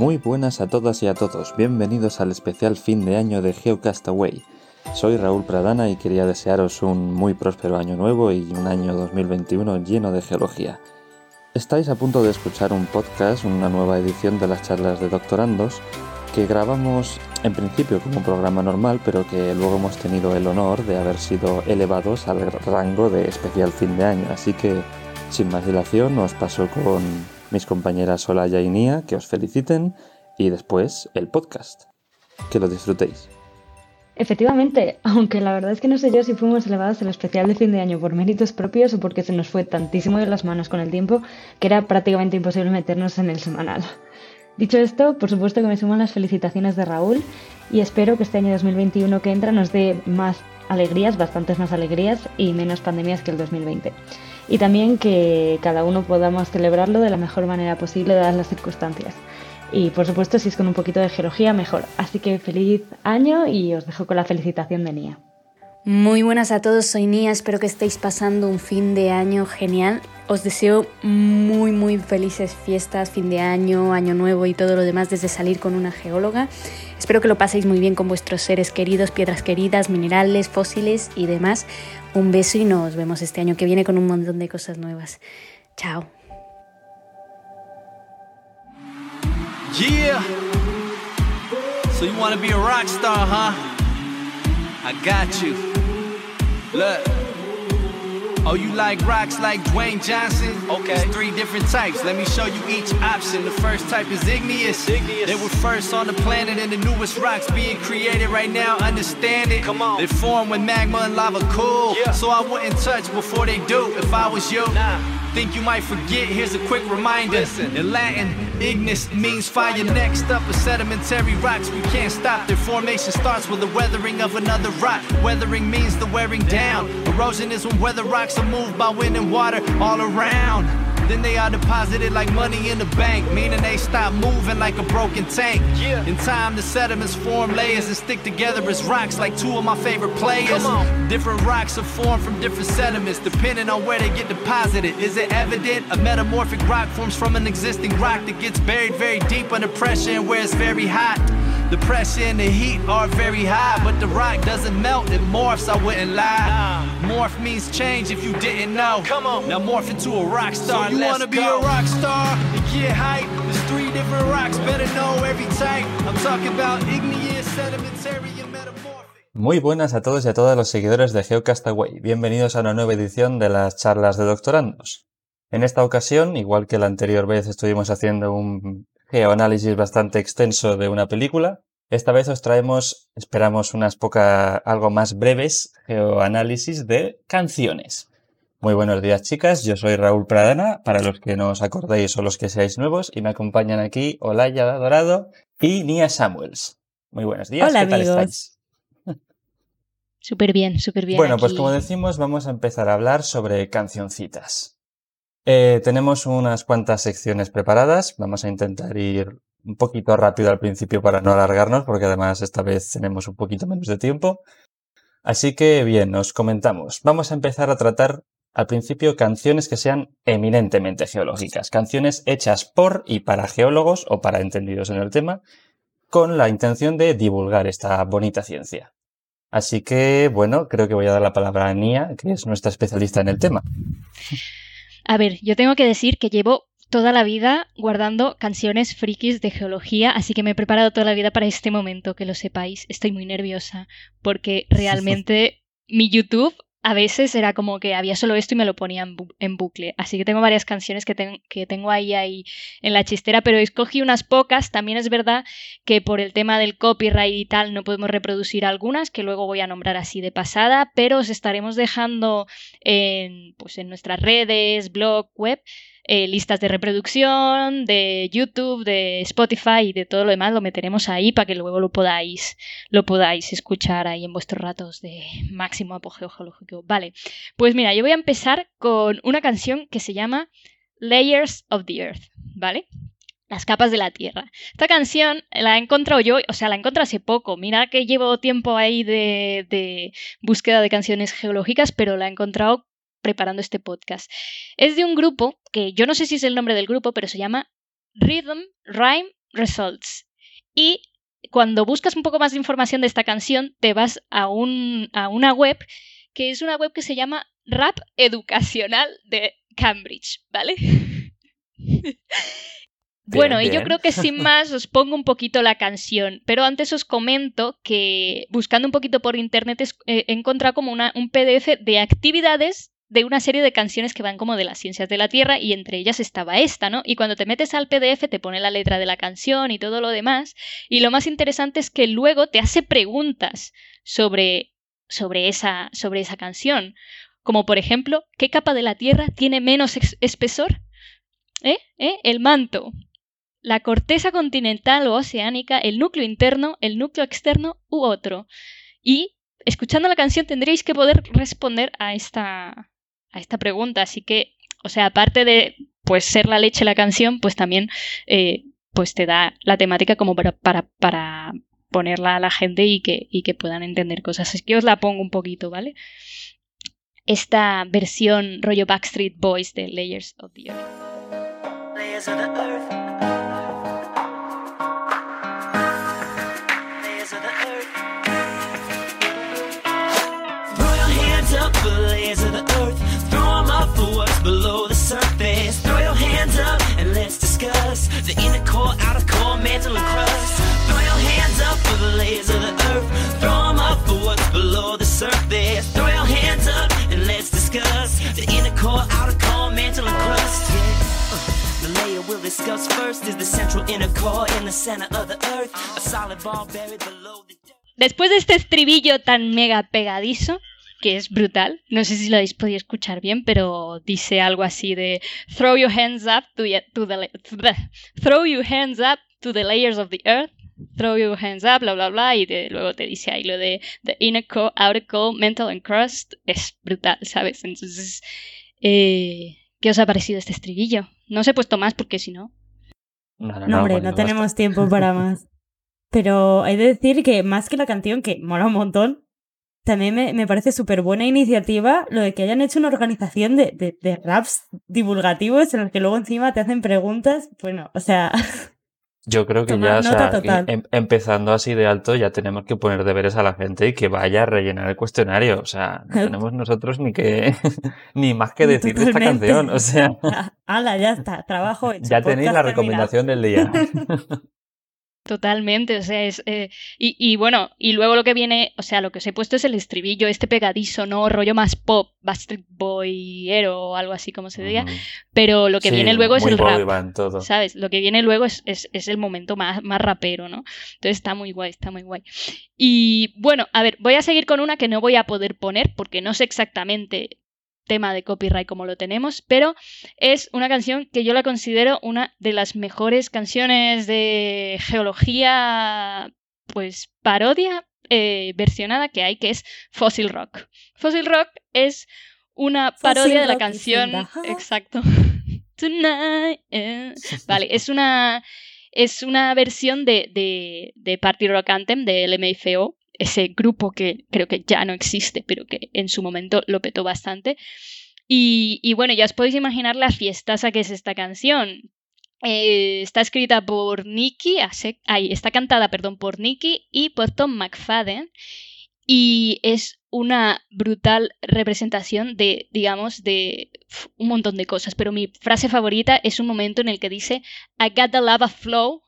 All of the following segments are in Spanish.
Muy buenas a todas y a todos, bienvenidos al especial fin de año de Geocastaway. Soy Raúl Pradana y quería desearos un muy próspero año nuevo y un año 2021 lleno de geología. Estáis a punto de escuchar un podcast, una nueva edición de las charlas de doctorandos, que grabamos en principio como un programa normal, pero que luego hemos tenido el honor de haber sido elevados al rango de especial fin de año. Así que, sin más dilación, os paso con mis compañeras Olaya y Nia, que os feliciten, y después el podcast. Que lo disfrutéis. Efectivamente, aunque la verdad es que no sé yo si fuimos elevados al especial de fin de año por méritos propios o porque se nos fue tantísimo de las manos con el tiempo que era prácticamente imposible meternos en el semanal. Dicho esto, por supuesto que me suman las felicitaciones de Raúl y espero que este año 2021 que entra nos dé más alegrías, bastantes más alegrías y menos pandemias que el 2020. Y también que cada uno podamos celebrarlo de la mejor manera posible dadas las circunstancias. Y por supuesto, si es con un poquito de geología, mejor. Así que feliz año y os dejo con la felicitación de Nia. Muy buenas a todos, soy Nia, espero que estéis pasando un fin de año genial. Os deseo muy muy felices fiestas, fin de año, año nuevo y todo lo demás desde salir con una geóloga. Espero que lo paséis muy bien con vuestros seres queridos, piedras queridas, minerales, fósiles y demás. Un beso y nos vemos este año que viene con un montón de cosas nuevas. Chao. Yeah. So you want to be a rock star, huh? I got you. Look. Oh, you like rocks like Dwayne Johnson? Okay. There's three different types. Let me show you each option. The first type is igneous. igneous. They were first on the planet and the newest rocks being created right now. Understand it? Come on. They form when magma and lava cool. Yeah. So I wouldn't touch before they do if I was you. Nah. Think you might forget, here's a quick reminder. Listen. In Latin, ignis means fire. Next up are sedimentary rocks. We can't stop. Their formation starts with the weathering of another rock. Weathering means the wearing down. Erosion is when weather rocks are moved by wind and water all around. Then they are deposited like money in the bank, meaning they stop moving like a broken tank. Yeah. In time, the sediments form layers and stick together as rocks, like two of my favorite players. Different rocks are formed from different sediments, depending on where they get deposited. Is it evident? A metamorphic rock forms from an existing rock that gets buried very deep under pressure and where it's very hot. The pressure and the heat are very high, but the rock doesn't melt, it morphs, I wouldn't lie. Morph means change if you didn't know. Come on. Now morph into a rock star. So you wanna be a rock star and get hype? There's three different rocks, better know every type. I'm talking about igneous, sedimentary, and metamorphic. Muy buenas a todos y a todas los seguidores de GeoCastaway. Bienvenidos a una nueva edición de las charlas de doctorandos. En esta ocasión, igual que la anterior vez estuvimos haciendo un geoanálisis bastante extenso de una película. Esta vez os traemos, esperamos unas pocas, algo más breves geoanálisis de canciones. Muy buenos días chicas, yo soy Raúl Pradana, para los que no os acordéis o los que seáis nuevos, y me acompañan aquí Olaya Dorado y Nia Samuels. Muy buenos días, Hola, ¿qué tal amigos. estáis? Súper bien, súper bien. Bueno, pues como decimos, vamos a empezar a hablar sobre cancioncitas. Eh, tenemos unas cuantas secciones preparadas. Vamos a intentar ir un poquito rápido al principio para no alargarnos, porque además esta vez tenemos un poquito menos de tiempo. Así que bien, nos comentamos. Vamos a empezar a tratar al principio canciones que sean eminentemente geológicas, canciones hechas por y para geólogos o para entendidos en el tema, con la intención de divulgar esta bonita ciencia. Así que, bueno, creo que voy a dar la palabra a Nia, que es nuestra especialista en el tema. A ver, yo tengo que decir que llevo toda la vida guardando canciones frikis de geología, así que me he preparado toda la vida para este momento, que lo sepáis. Estoy muy nerviosa porque realmente mi YouTube a veces era como que había solo esto y me lo ponía en, bu en bucle. Así que tengo varias canciones que, ten que, tengo ahí, ahí en la chistera, pero escogí unas pocas. También es verdad que por el tema del copyright y tal no podemos reproducir algunas, que luego voy a nombrar así de pasada, pero os estaremos dejando en, pues en nuestras redes, blog, web, eh, listas de reproducción, de YouTube, de Spotify y de todo lo demás lo meteremos ahí para que luego lo podáis, lo podáis escuchar ahí en vuestros ratos de máximo apogeo geológico. Vale, pues mira, yo voy a empezar con una canción que se llama Layers of the Earth, ¿vale? Las capas de la Tierra. Esta canción la he encontrado yo, o sea, la he encontrado hace poco. Mira que llevo tiempo ahí de, de búsqueda de canciones geológicas, pero la he encontrado preparando este podcast. Es de un grupo que yo no sé si es el nombre del grupo, pero se llama Rhythm, Rhyme Results. Y cuando buscas un poco más de información de esta canción, te vas a, un, a una web que es una web que se llama Rap Educacional de Cambridge, ¿vale? bueno, y yo creo que sin más os pongo un poquito la canción, pero antes os comento que buscando un poquito por internet eh, he encontrado como una, un PDF de actividades de una serie de canciones que van como de las ciencias de la Tierra y entre ellas estaba esta, ¿no? Y cuando te metes al PDF te pone la letra de la canción y todo lo demás y lo más interesante es que luego te hace preguntas sobre sobre esa sobre esa canción, como por ejemplo, ¿qué capa de la Tierra tiene menos espesor? ¿Eh? ¿Eh? El manto, la corteza continental o oceánica, el núcleo interno, el núcleo externo u otro. Y escuchando la canción tendréis que poder responder a esta a esta pregunta. Así que, o sea, aparte de pues ser la leche la canción, pues también eh, pues te da la temática como para, para, para ponerla a la gente y que, y que puedan entender cosas. Así que os la pongo un poquito, ¿vale? Esta versión rollo Backstreet Boys de Layers of the Earth. Layers of the earth. Después de este estribillo tan mega pegadizo, que es brutal. No sé si lo habéis podido escuchar bien, pero dice algo así de throw your hands up to, the, throw your hands up to the layers of the earth. Throw your hands up, bla, bla, bla, y luego te dice ahí lo de the inner core, outer core, mental and crust. Es brutal, ¿sabes? Entonces, eh, ¿qué os ha parecido este estribillo? No os he puesto más porque si no... No, no, no, hombre, no tenemos tiempo para más. Pero hay de decir que más que la canción, que mola un montón, también me, parece súper buena iniciativa lo de que hayan hecho una organización de, de, raps divulgativos en los que luego encima te hacen preguntas. Bueno, o sea. Yo creo que ya, o sea, em, empezando así de alto, ya tenemos que poner deberes a la gente y que vaya a rellenar el cuestionario. O sea, no tenemos nosotros ni que ni más que decir de esta canción. O sea. Hala, ya está, trabajo hecho. Ya tenéis la recomendación del día. Totalmente, o sea, es... Eh, y, bueno, y luego lo que viene, o sea, lo que os he puesto es el estribillo, este pegadizo, ¿no? Rollo más pop, Backstreet Boyero o algo así como se diga, pero lo que viene luego es el rap, todo. ¿sabes? Lo que viene luego es, es, es, el momento más, más rapero, ¿no? Entonces está muy guay, está muy guay. Y bueno, a ver, voy a seguir con una que no voy a poder poner porque no sé exactamente tema de copyright como lo tenemos, pero es una canción que yo la considero una de las mejores canciones de geología, pues parodia eh, versionada que hay, que es Fossil Rock. Fossil Rock es una parodia de la canción. Exacto. Tonight. Eh. Vale, es una. Es una versión de, de, de Party Rock Anthem de LMFAO, ese grupo que creo que ya no existe, pero que en su momento lo petó bastante. Y, bueno, ya os podéis imaginar la fiestaza que es esta canción. Eh, está escrita por Nicky, está cantada, perdón, por Nicky y por Tom McFadden. Y es una brutal representación de, digamos, de un montón de cosas. Pero mi frase favorita es un momento en el que dice I got the lava flow,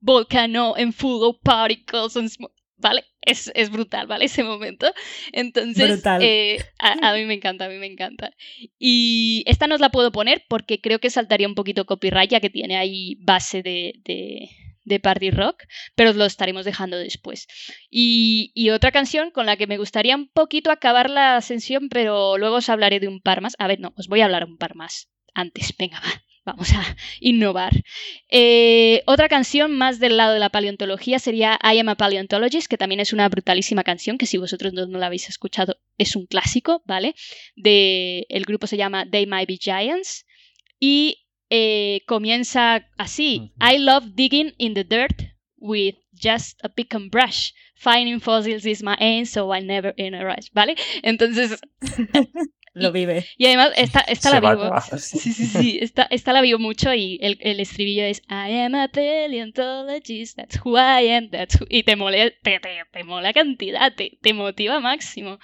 volcano and full of particles and smoke. ¿vale? Es, es, brutal, ¿vale? Ese momento. Entonces, eh, a, mí me encanta, a mí me encanta. Y esta no os la puedo poner porque creo que saltaría un poquito copyright ya que tiene ahí base de, de, de party rock, pero os lo estaremos dejando después. Y, y, otra canción con la que me gustaría un poquito acabar la ascensión, pero luego os hablaré de un par más. A ver, no, os voy a hablar un par más antes. Venga, va vamos a innovar. Eh, otra canción más del lado de la paleontología sería I Am a Paleontologist, que también es una brutalísima canción, que si vosotros no, la habéis escuchado es un clásico, ¿vale? De, el grupo se llama They Might Be Giants y eh, comienza así, I love digging in the dirt with just a pick and brush. Finding fossils is my aim, so I never in a rush, ¿vale? Entonces, lo vive. Y además, esta, esta la vivo. Sí, sí, sí. Esta, esta la vivo mucho y el, el estribillo es I am a paleontologist, that's who I am, that's who... Y te mola, te, te, te mola cantidad, te, te motiva máximo.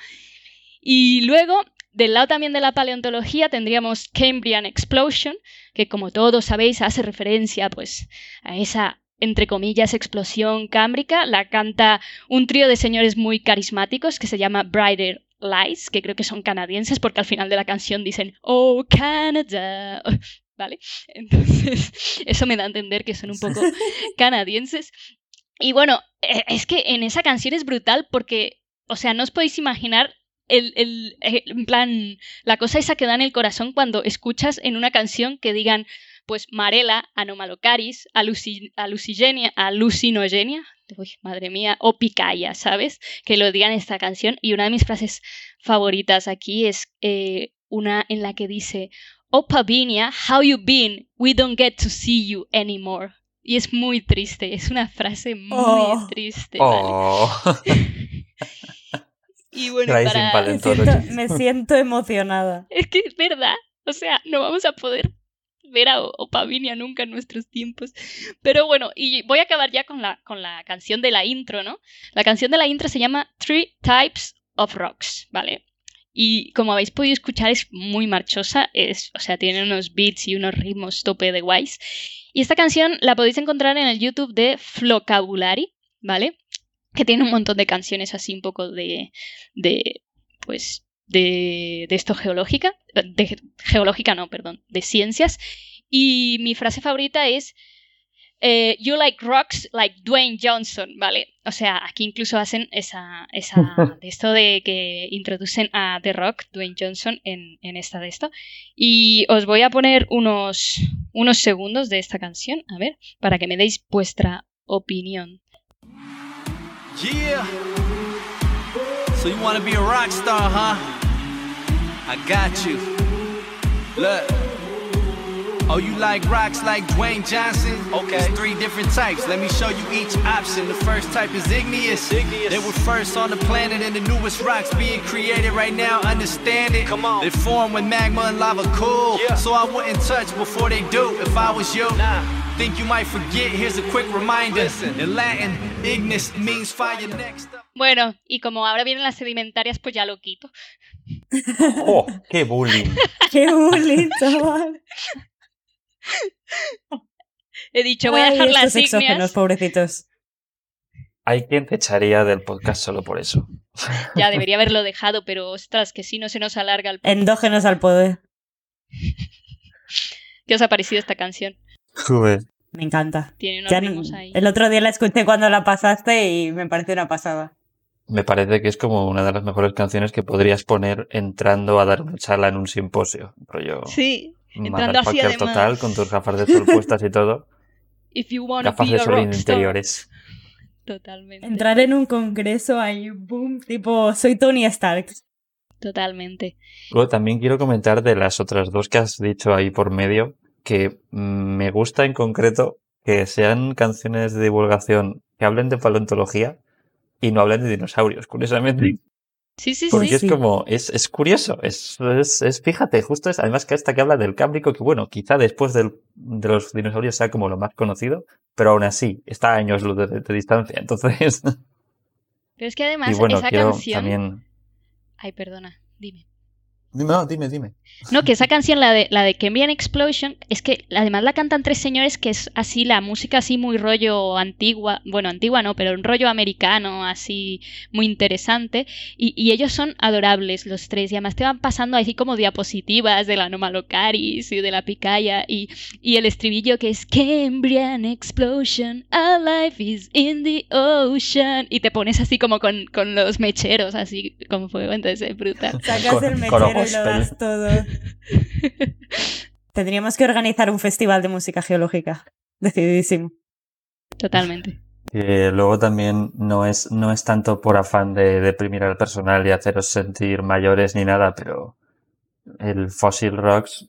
Y luego, del lado también de la paleontología, tendríamos Cambrian Explosion, que como todos sabéis hace referencia pues a esa entre comillas explosión cámbrica, la canta un trío de señores muy carismáticos que se llama Brighter Lies, que creo que son canadienses porque al final de la canción dicen Oh Canada, ¿vale? Entonces, eso me da a entender que son un poco canadienses. Y bueno, eh, es que en esa canción es brutal porque, o sea, no os podéis imaginar el, el, eh, en plan, la cosa esa que da en el corazón cuando escuchas en una canción que digan, pues, Marela, Anomalocaris, aluci- alucigenia, alucinogenia, uy, madre mía, o Picaya, ¿sabes? Que lo digan esta canción. Y una de mis frases favoritas aquí es eh, una en la que dice, Oh Pavinia, how you been? We don't get to see you anymore. Y es muy triste, es una frase muy Oh. triste. ¿vale? Oh. Y bueno, para... Me Paleontologist. siento, me siento emocionada. Es que es verdad. O sea, no vamos a poder ver a Opavinia nunca en nuestros tiempos. Pero bueno, y voy a acabar ya con la, con la canción de la intro, ¿no? La canción de la intro se llama Three Types of Rocks, ¿vale? Y como habéis podido escuchar, es muy marchosa, es, o sea, tiene unos beats y unos ritmos tope de guays. Y esta canción la podéis encontrar en el YouTube de Flocabulary, ¿vale? Que tiene un montón de canciones así un poco de, de pues, de, de esto geológica, de geológica no, perdón, de ciencias. Y mi frase favorita es eh, You like rocks like Dwayne Johnson, ¿vale? O sea, aquí incluso hacen esa, esa de esto de que introducen a The Rock, Dwayne Johnson, en, en esta de esto. Y os voy a poner unos, unos segundos de esta canción, a ver, para que me deis vuestra opinión. Yeah. So you wanna be a rock star, huh? I got you. Look. Oh, you like rocks like Dwayne Johnson? Okay. There's three different types. Let me show you each option. The first type is igneous. igneous. They were first on the planet and the newest rocks being created right now. Understand it? Come on. They form when magma and lava cool. Yeah. So I wouldn't touch before they do if I was you. Nah. Think you might forget? Here's a quick reminder. Listen. In Latin, ignis means fire next up. Bueno, y como ahora vienen las sedimentarias, pues ya lo quito. ¡Oh! ¡Qué bullying! ¡Qué bullying, chaval! He dicho, voy a Ay, dejar estos las exógenos, ígneas. pobrecitos. Hay quien te echaría del podcast solo por eso. Ya debería haberlo dejado, pero ostras, que si no se nos alarga el... Endógenos al poder. ¿Qué os ha parecido esta canción? Joder. Me encanta. Tiene unos Ya ahí. el otro día la escuché cuando la pasaste y me pareció una pasada. Me parece que es como una de las mejores canciones que podrías poner entrando a dar una charla en un simposio. Rollo. Sí, entrando así además. total, con tus gafas de sol puestas y todo. If you wanna Gafas be de sol interiores. Totalmente. Entrar en un congreso ahí, boom, tipo, soy Tony Stark. Totalmente. Luego también quiero comentar de las otras dos que has dicho ahí por medio, que mm, me gusta en concreto que sean canciones de divulgación que hablen de paleontología y no hablen de dinosaurios, curiosamente. Sí, sí, Porque sí. es sí. como, es, es curioso, es, es, es- fíjate, justo es, además que esta que habla del cámbrico, que bueno, quizá después del- de los dinosaurios sea como lo más conocido, pero aún así, está a años luz de, de distancia, entonces, Pero es que además y bueno, esa canción... también... Ay, perdona, dime. No, dime, dime. No, que esa canción, la de, la de Cambrian Explosion, es que además la cantan tres señores que es así, la música así muy rollo antigua, bueno, antigua no, pero un rollo americano, así muy interesante, y, y ellos son adorables los tres, y además te van pasando así como diapositivas de la Anomalocaris y de la Picaya, y, y el estribillo que es Cambrian Explosion, our life is in the ocean, y te pones así como con, con los mecheros, así con fuego, entonces es brutal. Sacas Con- el con mechero y lo gospel. das todo. Tendríamos que organizar un festival de música geológica. Decididísimo. Totalmente. Que luego también no es, no es tanto por afán de deprimir al personal y haceros sentir mayores ni nada, pero el Fossil Rocks,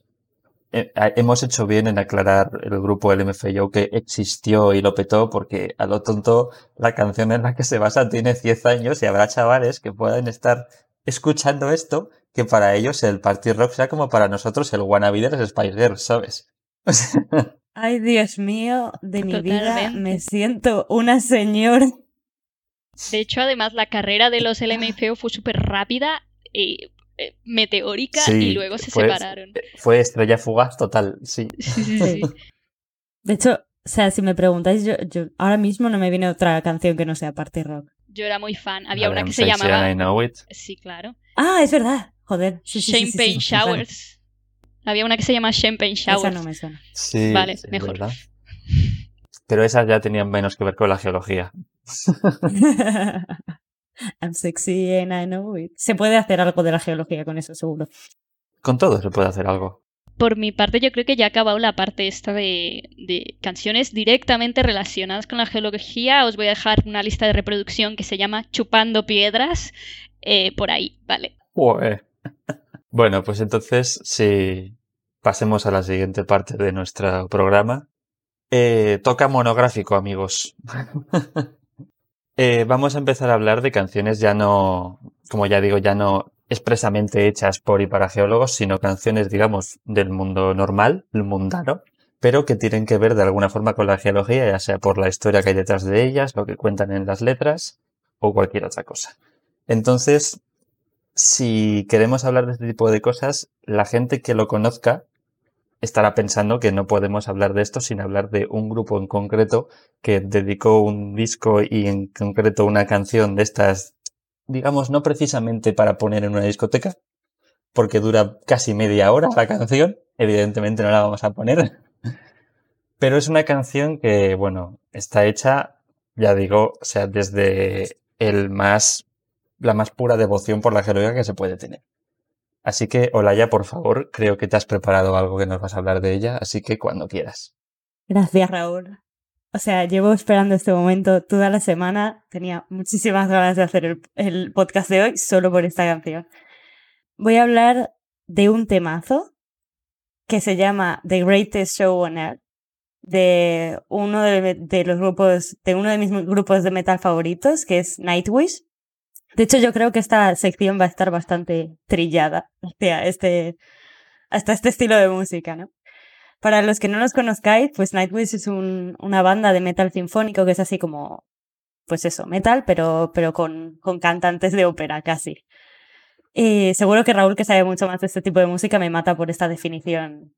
eh, eh, hemos hecho bien en aclarar el grupo LMFAO que existió y lo petó porque a lo tonto la canción en la que se basa tiene 10 años y habrá chavales que pueden estar escuchando esto que para ellos el party rock sea como para nosotros el wannabe de los Spice Girls, ¿sabes? Ay, Dios mío, de mi vida me siento una señora. De hecho, además, la carrera de los LMFAO fue súper rápida, eh, eh, meteórica, Sí, y luego se fue- separaron. Fue estrella fugaz total, sí. Sí, sí, sí. De hecho, o sea, si me preguntáis, yo, yo ahora mismo no me viene otra canción que no sea party rock. Yo era muy fan. Había una que se llamaba... I know it. Sí, claro. Ah, es verdad. Joder. Sí, sí, sí, sí, sí, Champagne. Showers. Había una que se llama Champagne Esa Showers. no me suena. Sí, Vale, sí, mejor. ¿verdad? Pero esas ya tenían menos que ver con la geología. I'm sexy and I know it. Se puede hacer algo de la geología con eso, seguro. Con todo se puede hacer algo. Por mi parte, yo creo que ya ha acabado la parte esta de, canciones directamente relacionadas con la geología. Os voy a dejar una lista de reproducción que se llama Chupando Piedras. eh, por ahí, ¿vale? Bueno, pues entonces, si pasemos a la siguiente parte de nuestro programa. Eh, toca monográfico, amigos. Eh, vamos a empezar a hablar de canciones ya no, como ya digo, ya no expresamente hechas por y para geólogos, sino canciones, digamos, del mundo normal, el mundano, pero que tienen que ver de alguna forma con la geología, ya sea por la historia que hay detrás de ellas, lo que cuentan en las letras o cualquier otra cosa. Entonces, si queremos hablar de este tipo de cosas, la gente que lo conozca estará pensando que no podemos hablar de esto sin hablar de un grupo en concreto que dedicó un disco y en concreto una canción de estas, digamos, no precisamente para poner en una discoteca, porque dura casi media hora la canción, evidentemente no la vamos a poner, pero es una canción que, bueno, está hecha, ya digo, o sea, desde el más, la más pura devoción por la geología que se puede tener. Así que, Olaya, por favor, creo que te has preparado algo que nos vas a hablar de ella, así que cuando quieras. Gracias, Raúl. O sea, llevo esperando este momento toda la semana. Tenía muchísimas ganas de hacer el, podcast de hoy solo por esta canción. Voy a hablar de un temazo que se llama The Greatest Show on Earth de uno de, de los grupos, de uno de mis grupos de metal favoritos, que es Nightwish. De hecho, yo creo que esta sección va a estar bastante trillada hacia este, hasta este estilo de música, ¿no? Para los que no los conozcáis, pues Nightwish es un, una banda de metal sinfónico que es así como, pues eso, metal, pero, pero con, con cantantes de ópera casi. Y seguro que Raúl, que sabe mucho más de este tipo de música, me mata por esta definición,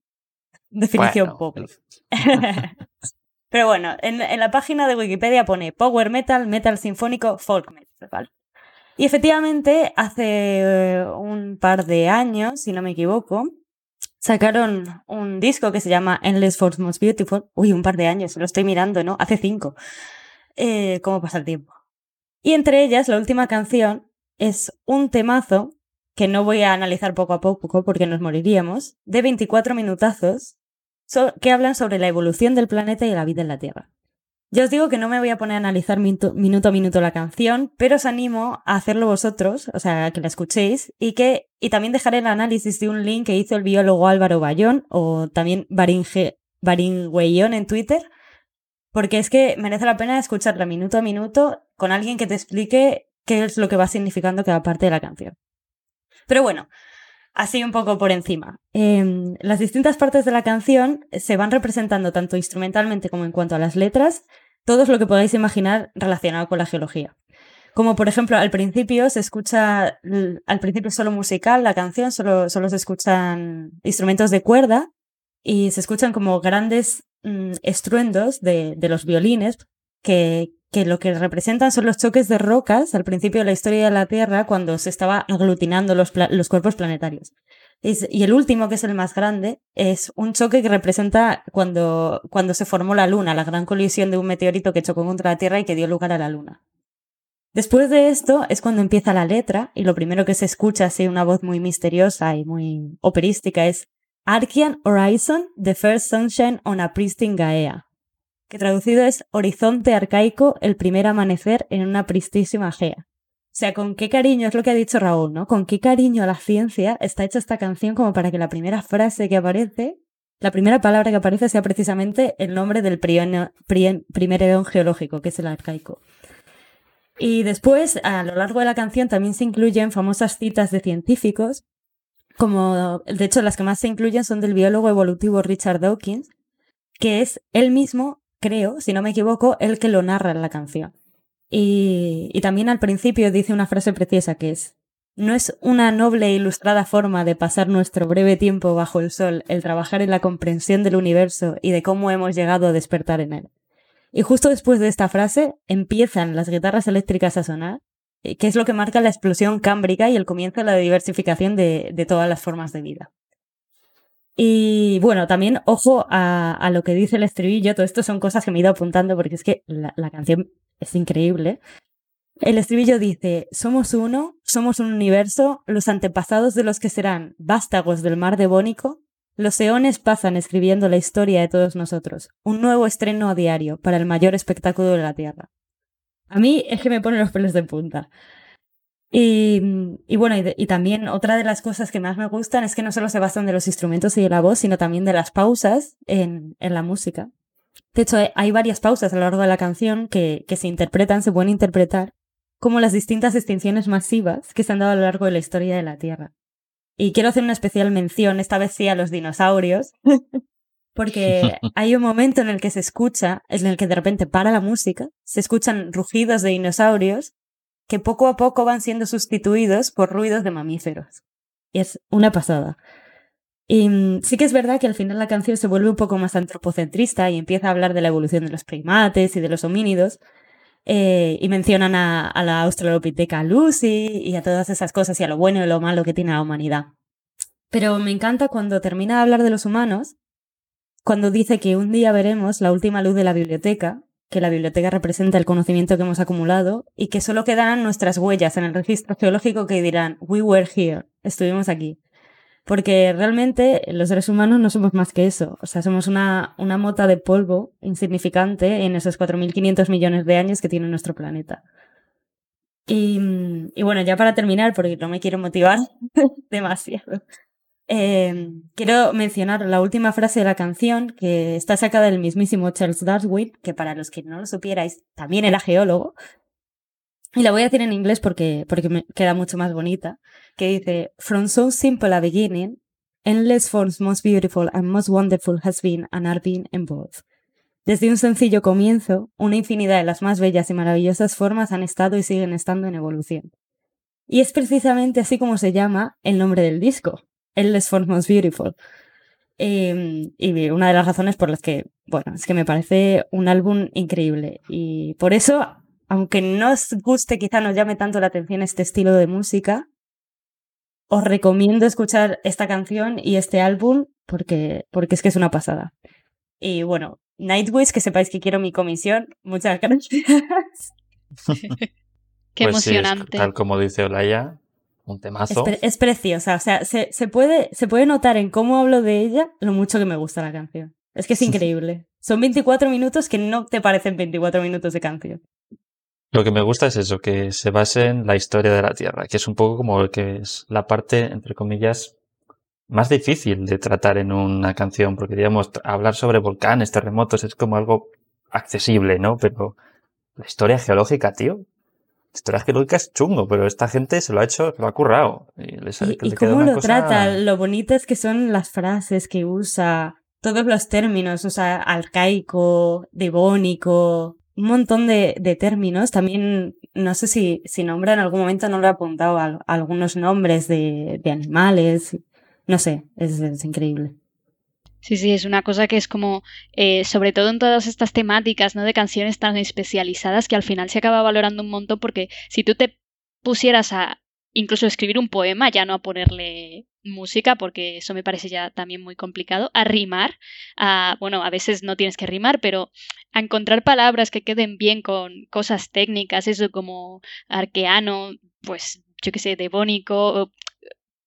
definición Bueno, pobre. Pero bueno, en, en, la página de Wikipedia pone Power Metal, Metal Sinfónico, Folk Metal. ¿vale? Y efectivamente, hace un par de años, si no me equivoco, sacaron un disco que se llama Endless Force Most Beautiful. Uy, un par de años, lo estoy mirando, ¿no? Hace cinco. Eh, ¿Cómo pasa el tiempo? Y entre ellas, la última canción es un temazo que no voy a analizar poco a poco porque nos moriríamos, de 24 minutazos que hablan sobre la evolución del planeta y la vida en la Tierra. Ya os digo que no me voy a poner a analizar minuto, a minuto la canción, pero os animo a hacerlo vosotros, o sea, que la escuchéis, y que y también dejaré el análisis de un link que hizo el biólogo Álvaro Bayón, o también Baringüeyón en Twitter, porque es que merece la pena escucharla minuto a minuto con alguien que te explique qué es lo que va significando cada parte de la canción. Pero bueno, así un poco por encima. Eh, las distintas partes de la canción se van representando tanto instrumentalmente como en cuanto a las letras, todo lo que podáis imaginar relacionado con la geología. Como por ejemplo, al principio se escucha, al principio solo musical la canción, solo, solo se escuchan instrumentos de cuerda y se escuchan como grandes mmm, estruendos de, de, los violines que, que lo que representan son los choques de rocas al principio de la historia de la Tierra cuando se estaba aglutinando los, los cuerpos planetarios. Y el último, que es el más grande, es un choque que representa cuando, cuando se formó la Luna, la gran colisión de un meteorito que chocó contra la Tierra y que dio lugar a la Luna. Después de esto es cuando empieza la letra y lo primero que se escucha así una voz muy misteriosa y muy operística es Archean Horizon, the first sunshine on a pristine Gaea, que traducido es Horizonte arcaico, el primer amanecer en una pristísima Gea. O sea, con qué cariño, es lo que ha dicho Raúl, ¿no? Con qué cariño a la ciencia está hecha esta canción como para que la primera frase que aparece, la primera palabra que aparece sea precisamente el nombre del primer eón geológico, que es el arcaico. Y después, a lo largo de la canción, también se incluyen famosas citas de científicos, como de hecho las que más se incluyen son del biólogo evolutivo Richard Dawkins, que es él mismo, creo, si no me equivoco, el que lo narra en la canción. Y, también al principio dice una frase preciosa que es, no es una noble e ilustrada forma de pasar nuestro breve tiempo bajo el sol el trabajar en la comprensión del universo y de cómo hemos llegado a despertar en él. Y justo después de esta frase empiezan las guitarras eléctricas a sonar, eh, que es lo que marca la explosión cámbrica y el comienzo de la diversificación de todas las formas de vida. Y bueno, también ojo a, a, lo que dice el estribillo, todo esto son cosas que me he ido apuntando porque es que la, canción es increíble. El estribillo dice, somos uno, somos un universo, los antepasados de los que serán vástagos del mar devónico, los eones pasan escribiendo la historia de todos nosotros, un nuevo estreno a diario para el mayor espectáculo de la Tierra. A mí es que me pone los pelos de punta. Y, y bueno, y, de, y, también otra de las cosas que más me gustan es que no solo se basan de los instrumentos y de la voz, sino también de las pausas en, en la música. De hecho, hay varias pausas a lo largo de la canción que, que se interpretan, se pueden interpretar como las distintas extinciones masivas que se han dado a lo largo de la historia de la Tierra. Y quiero hacer una especial mención, esta vez sí a los dinosaurios, porque hay un momento en el que se escucha, en el que de repente para la música, se escuchan rugidos de dinosaurios que poco a poco van siendo sustituidos por ruidos de mamíferos. Es una pasada. Y mm, sí que es verdad que al final la canción se vuelve un poco más antropocentrista y empieza a hablar de la evolución de los primates y de los homínidos, eh, y mencionan a, a, la Australopiteca Lucy y a todas esas cosas y a lo bueno y lo malo que tiene la humanidad. Pero me encanta cuando termina de hablar de los humanos, cuando dice que un día veremos la última luz de la biblioteca, que la biblioteca representa el conocimiento que hemos acumulado y que solo quedarán nuestras huellas en el registro geológico que dirán, we were here, estuvimos aquí. Porque realmente los seres humanos no somos más que eso. O sea, somos una, una mota de polvo insignificante en esos 4.500 millones de años que tiene nuestro planeta. Y, y, bueno, ya para terminar, porque no me quiero motivar demasiado, eh, quiero mencionar la última frase de la canción, que está sacada del mismísimo Charles Darwin, que para los que no lo supierais, también era geólogo, y la voy a decir en inglés porque, porque me queda mucho más bonita, que dice, From so simple a beginning, endless forms most beautiful and most wonderful has been and are being in both. Desde un sencillo comienzo, una infinidad de las más bellas y maravillosas formas han estado y siguen estando en evolución. Y es precisamente así como se llama el nombre del disco, Endless Forms Most Beautiful. Eh, y una de las razones por las que, bueno, es que me parece un álbum increíble. Y por eso aunque no os guste, quizá nos llame tanto la atención este estilo de música, os recomiendo escuchar esta canción y este álbum porque, porque es que es una pasada. Y bueno, Nightwish, que sepáis que quiero mi comisión. Muchas gracias. Qué pues emocionante. Sí, tal como dice Olaya, un temazo. Es, pre es preciosa. O sea, se, se, puede, se puede notar en cómo hablo de ella lo mucho que me gusta la canción. Es que es increíble. Son 24 minutos que no te parecen 24 minutos de canción. Lo que me gusta es eso, que se base en la historia de la Tierra, que es un poco como que es la parte, entre comillas, más difícil de tratar en una canción, porque digamos, hablar sobre volcanes, terremotos, es como algo accesible, ¿no? Pero la historia geológica, tío, la historia geológica es chungo, pero esta gente se lo ha hecho, lo ha currado. Y, les, ¿Y, ¿y cómo lo cosa... trata? Lo bonito es que son las frases que usa, todos los términos, o sea, arcaico, devónico, un montón de, de, términos. También, no sé si, si nombra en algún momento, no lo he apuntado a, a algunos nombres de, de, animales. No sé, es, es, increíble. Sí, sí, es una cosa que es como, eh, sobre todo en todas estas temáticas, ¿no? De canciones tan especializadas que al final se acaba valorando un montón porque si tú te pusieras a incluso escribir un poema, ya no a ponerle música, porque eso me parece ya también muy complicado, a rimar, a, bueno, a veces no tienes que rimar, pero a encontrar palabras que queden bien con cosas técnicas, eso como arqueano, pues yo qué sé, devónico,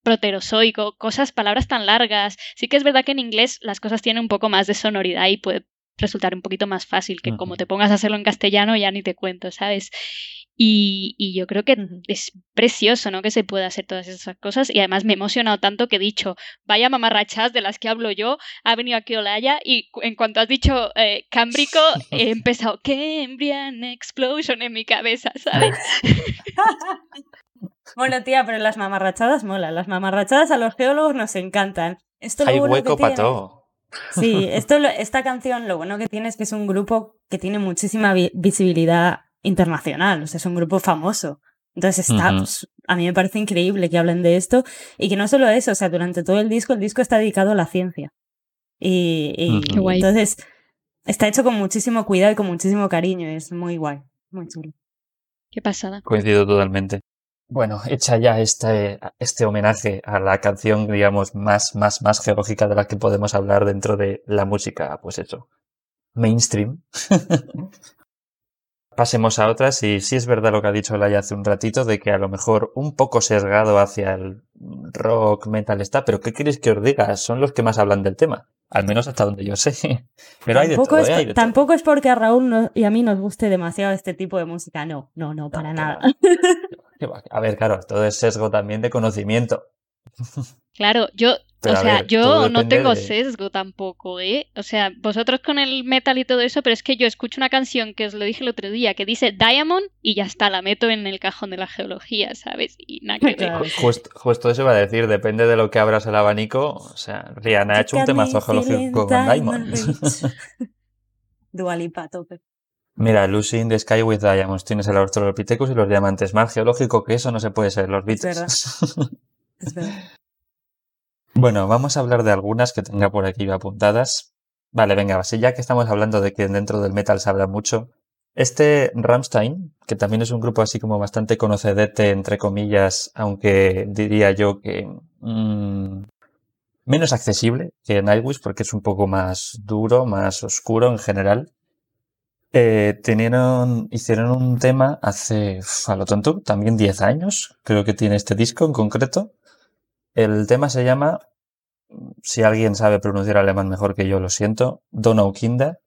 proterozoico, cosas, palabras tan largas. Sí que es verdad que en inglés las cosas tienen un poco más de sonoridad y puede resultar un poquito más fácil que como te pongas a hacerlo en castellano ya ni te cuento, ¿sabes? Y, y yo creo que es precioso, ¿no? Que se pueda hacer todas esas cosas. Y además me he emocionado tanto que he dicho, vaya mamarrachas de las que hablo yo, ha venido aquí Olaya y en cuanto has dicho eh, Cámbrico, he empezado Cambrian Explosion en mi cabeza, ¿sabes? Bueno, tía, pero las mamarrachadas molan. Las mamarrachadas a los geólogos nos encantan. Esto Hay bueno hueco para todo. Sí, esto, esta canción lo bueno que tiene es que es un grupo que tiene muchísima vi- visibilidad internacional, o sea, es un grupo famoso. Entonces está, pues, a mí me parece increíble que hablen de esto y que no solo eso, o sea, durante todo el disco, el disco está dedicado a la ciencia. Y, entonces está hecho con muchísimo cuidado y con muchísimo cariño, es muy guay, muy chulo. Qué pasada. Coincido totalmente. Bueno, hecha ya este, este homenaje a la canción, digamos, más, más, más geológica de la que podemos hablar dentro de la música, pues eso, mainstream. Pasemos a otras y sí es verdad lo que ha dicho Laia hace un ratito de que a lo mejor un poco sesgado hacia el rock, metal está, pero ¿qué queréis que os diga? Son los que más hablan del tema, al menos hasta donde yo sé. Pero hay de tampoco, todo, es, ¿eh? Hay de todo. tampoco es porque a Raúl no- y a mí nos guste demasiado este tipo de música, no, no, no, para nada. va. Que va. A ver, claro, todo es sesgo también de conocimiento. Claro, yo, Pero o sea, ver, yo no tengo de- sesgo tampoco, ¿eh? O sea, vosotros con el metal y todo eso, pero es que yo escucho una canción que os lo dije el otro día, que dice Diamond y ya está, la meto en el cajón de la geología, ¿sabes? Y nada que ver. Claro. Ju- Justo, justo eso iba a decir, depende de lo que abras el abanico. O sea, Rihanna ha hecho un temazo geológico con Diamond. Dua Lipa, a tope. Mira, Lucy in the Sky with Diamonds. Tienes el Australopithecus y los diamantes. Más geológico que eso no se puede ser, los Beatles. Es verdad. bueno, vamos a hablar de algunas que tenga por aquí apuntadas. Vale, venga, así ya que estamos hablando de que dentro del metal se habla mucho. Este Rammstein, que también es un grupo así como bastante conocedete, entre comillas, aunque diría yo que mm, menos accesible que Nightwish porque es un poco más duro, más oscuro en general. Eh, hicieron un tema hace, a lo tonto, también 10 años, creo que tiene este disco en concreto. El tema se llama, si alguien sabe pronunciar alemán mejor que yo, lo siento, Donau Kinder,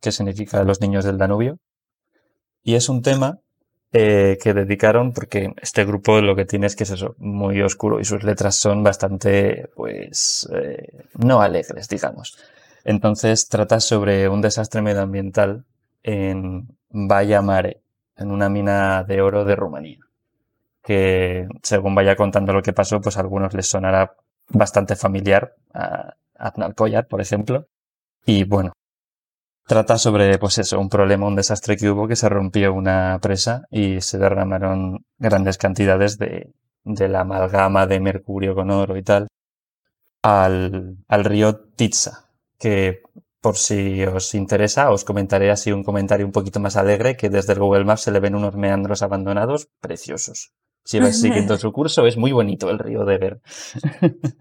que significa los niños del Danubio. Y es un tema eh, que dedicaron porque este grupo lo que tiene es que es eso, muy oscuro y sus letras son bastante, pues, eh, no alegres, digamos. Entonces trata sobre un desastre medioambiental en Valla Mare, en una mina de oro de Rumanía. Que según vaya contando lo que pasó, pues a algunos les sonará bastante familiar a Aznar Collar, por ejemplo. Y bueno, trata sobre, pues eso, un problema, un desastre que hubo, que se rompió una presa y se derramaron grandes cantidades de, de la amalgama de mercurio con oro y tal al, al río Titsa, que por si os interesa, os comentaré así un comentario un poquito más alegre, que desde el Google Maps se le ven unos meandros abandonados preciosos. Si vais siguiendo su curso, es muy bonito el río de ver.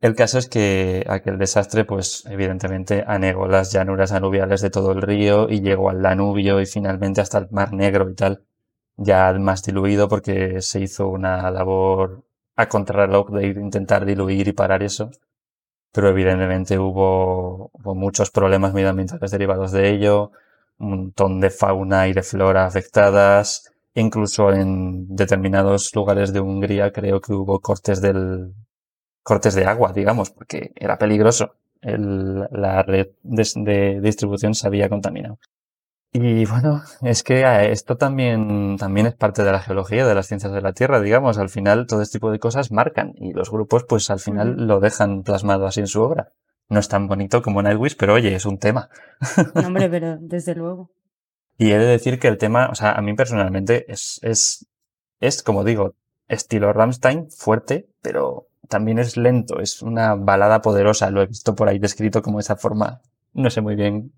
El caso es que aquel desastre, pues evidentemente anegó las llanuras aluviales de todo el río y llegó al Danubio y finalmente hasta el Mar Negro y tal, ya más diluido porque se hizo una labor a contrarreloj de intentar diluir y parar eso. Pero evidentemente hubo, hubo muchos problemas medioambientales derivados de ello, un montón de fauna y de flora afectadas, incluso en determinados lugares de Hungría creo que hubo cortes del, cortes de agua, digamos, porque era peligroso. El- la red de, de distribución se había contaminado. Y bueno, es que eh, esto también, también es parte de la geología, de las ciencias de la Tierra, digamos. Al final, todo este tipo de cosas marcan y los grupos, pues al final lo dejan plasmado así en su obra. No es tan bonito como Nightwish, pero oye, es un tema. No, hombre, pero desde luego. Y he de decir que el tema, o sea, a mí personalmente es, es, es como digo, estilo Rammstein, fuerte, pero también es lento, es una balada poderosa. Lo he visto por ahí descrito como esa forma. No sé muy bien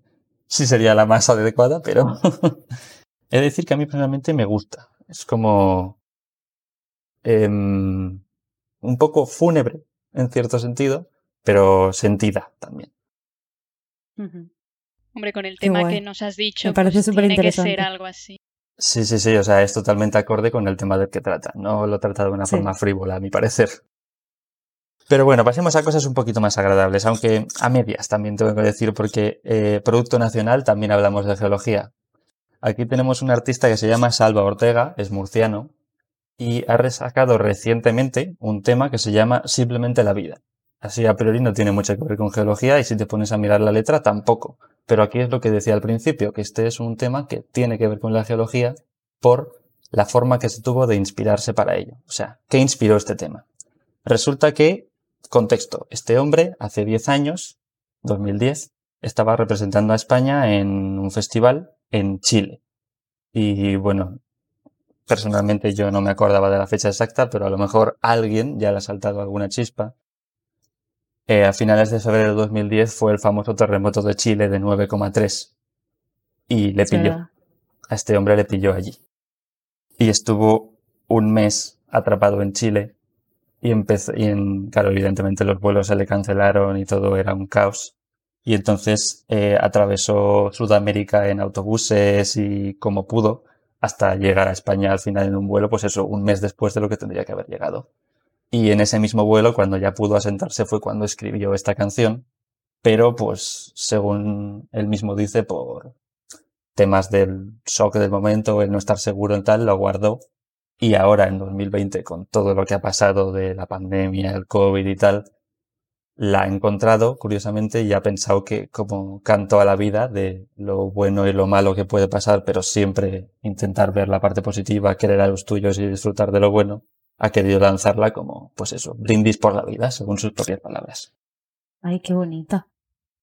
si sería la más adecuada, pero he de decir que a mí personalmente me gusta. Es como em, un poco fúnebre, en cierto sentido, pero sentida también. Hombre, con el Qué tema guay. que nos has dicho, Me parece pues tiene que ser algo así. Sí, sí, sí, o sea, es totalmente acorde con el tema del que trata. No lo trata de una Sí. forma frívola, a mi parecer. Pero bueno, pasemos a cosas un poquito más agradables, aunque a medias también tengo que decir, porque eh, Producto Nacional también hablamos de geología. Aquí tenemos un artista que se llama Salva Ortega, es murciano, y ha resacado recientemente un tema que se llama Simplemente la vida. Así a priori no tiene mucho que ver con geología y si te pones a mirar la letra tampoco. Pero aquí es lo que decía al principio, que este es un tema que tiene que ver con la geología por la forma que se tuvo de inspirarse para ello. O sea, ¿qué inspiró este tema? Resulta que, contexto, este hombre hace 10 años, 2010, estaba representando a España en un festival en Chile. Y bueno, personalmente yo no me acordaba de la fecha exacta, pero a lo mejor alguien ya le ha saltado alguna chispa. Eh, a finales de febrero de 2010 fue el famoso terremoto de Chile de 9,3 y le pilló. A este hombre le pilló allí. Y estuvo un mes atrapado en Chile y empezó, y en, claro, evidentemente los vuelos se le cancelaron y todo era un caos. Y entonces eh, atravesó Sudamérica en autobuses y como pudo hasta llegar a España al final en un vuelo, pues eso, un mes después de lo que tendría que haber llegado. Y en ese mismo vuelo, cuando ya pudo asentarse, fue cuando escribió esta canción, pero pues según él mismo dice, por temas del shock del momento, el no estar seguro en tal, lo guardó. Y ahora en 2020, con todo lo que ha pasado de la pandemia, el COVID y tal, la ha encontrado, curiosamente, y ha pensado que como canto a la vida de lo bueno y lo malo que puede pasar, pero siempre intentar ver la parte positiva, querer a los tuyos y disfrutar de lo bueno, ha querido lanzarla como, pues eso, brindis por la vida, según sus propias palabras. Ay, qué bonita.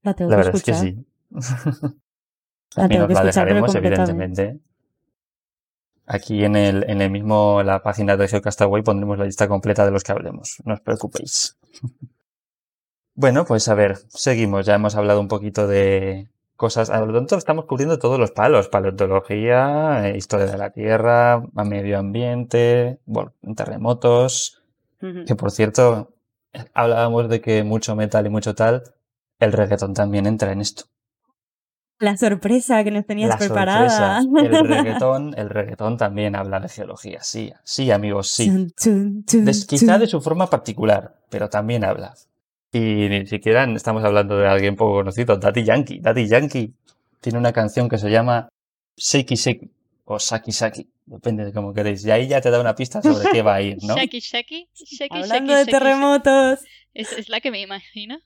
La tengo La que verdad es que escuchar. sí. La tengo que la escuchar, dejaremos, evidentemente. Aquí en el, en el mismo, la página de Geocastaway pondremos la lista completa de los que hablemos. No os preocupéis. Bueno, pues a ver, seguimos. Ya hemos hablado un poquito de cosas. A lo tanto, estamos cubriendo todos los palos. Paleontología, eh, historia de la Tierra, medio ambiente, bueno, terremotos. Que por cierto, hablábamos de que mucho metal y mucho tal. El reggaetón también entra en esto. La sorpresa que nos tenías La preparada. sorpresa. El reggaetón, el reggaetón también habla de geología. Sí, sí, amigos, sí. Chun, chun, chun, Des- quizá de su forma particular, pero también habla. Y ni siquiera estamos hablando de alguien poco conocido, Daddy Yankee. Daddy Yankee tiene una canción que se llama Shakey Shakey o Saki Saki, depende de cómo queréis. Y ahí ya te da una pista sobre qué va a ir, ¿no? Shaki, shaki, shaki, Hablando shaki, de shaki, terremotos. Es, es la que me imagino.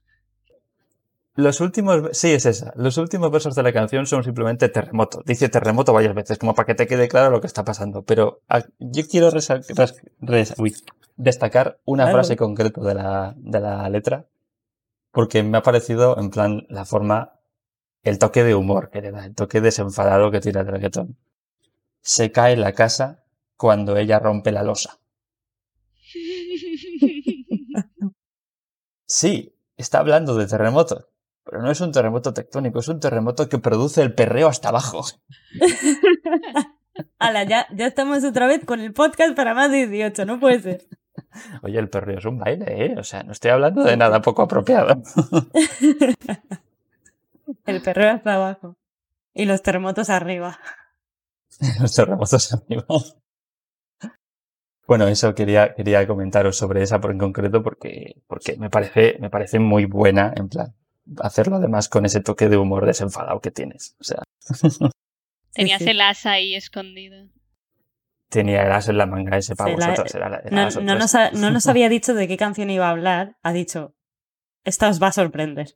Los últimos, sí, es esa. Los últimos versos de la canción son simplemente terremoto. Dice terremoto varias veces, como para que te quede claro lo que está pasando. Pero ah, yo quiero resa- res- res- uy, destacar una Claro. frase concreta de la, de la letra, porque me ha parecido, en plan, la forma, el toque de humor que le da, el toque desenfadado que tiene el reggaetón. Se cae la casa cuando ella rompe la losa. Sí, está hablando de terremoto, pero no es un terremoto tectónico, es un terremoto que produce el perreo hasta abajo. Ala, ya, ya estamos otra vez con el podcast para más de 18, no puede ser. Oye, el perreo es un baile, ¿eh? O sea, no estoy hablando de nada poco apropiado. El perreo hasta abajo. Y los terremotos arriba. Los terremotos arriba. Bueno, eso quería, quería comentaros sobre esa por en concreto porque, porque me parece, me parece muy buena, en plan, hacerlo además con ese toque de humor desenfadado que tienes. O sea, Tenías el as ahí escondido. Tenía el as en la manga ese para Se la- vosotros. Era, era No, nos ha- no nos había dicho de qué canción iba a hablar. Ha dicho, esta os va a sorprender.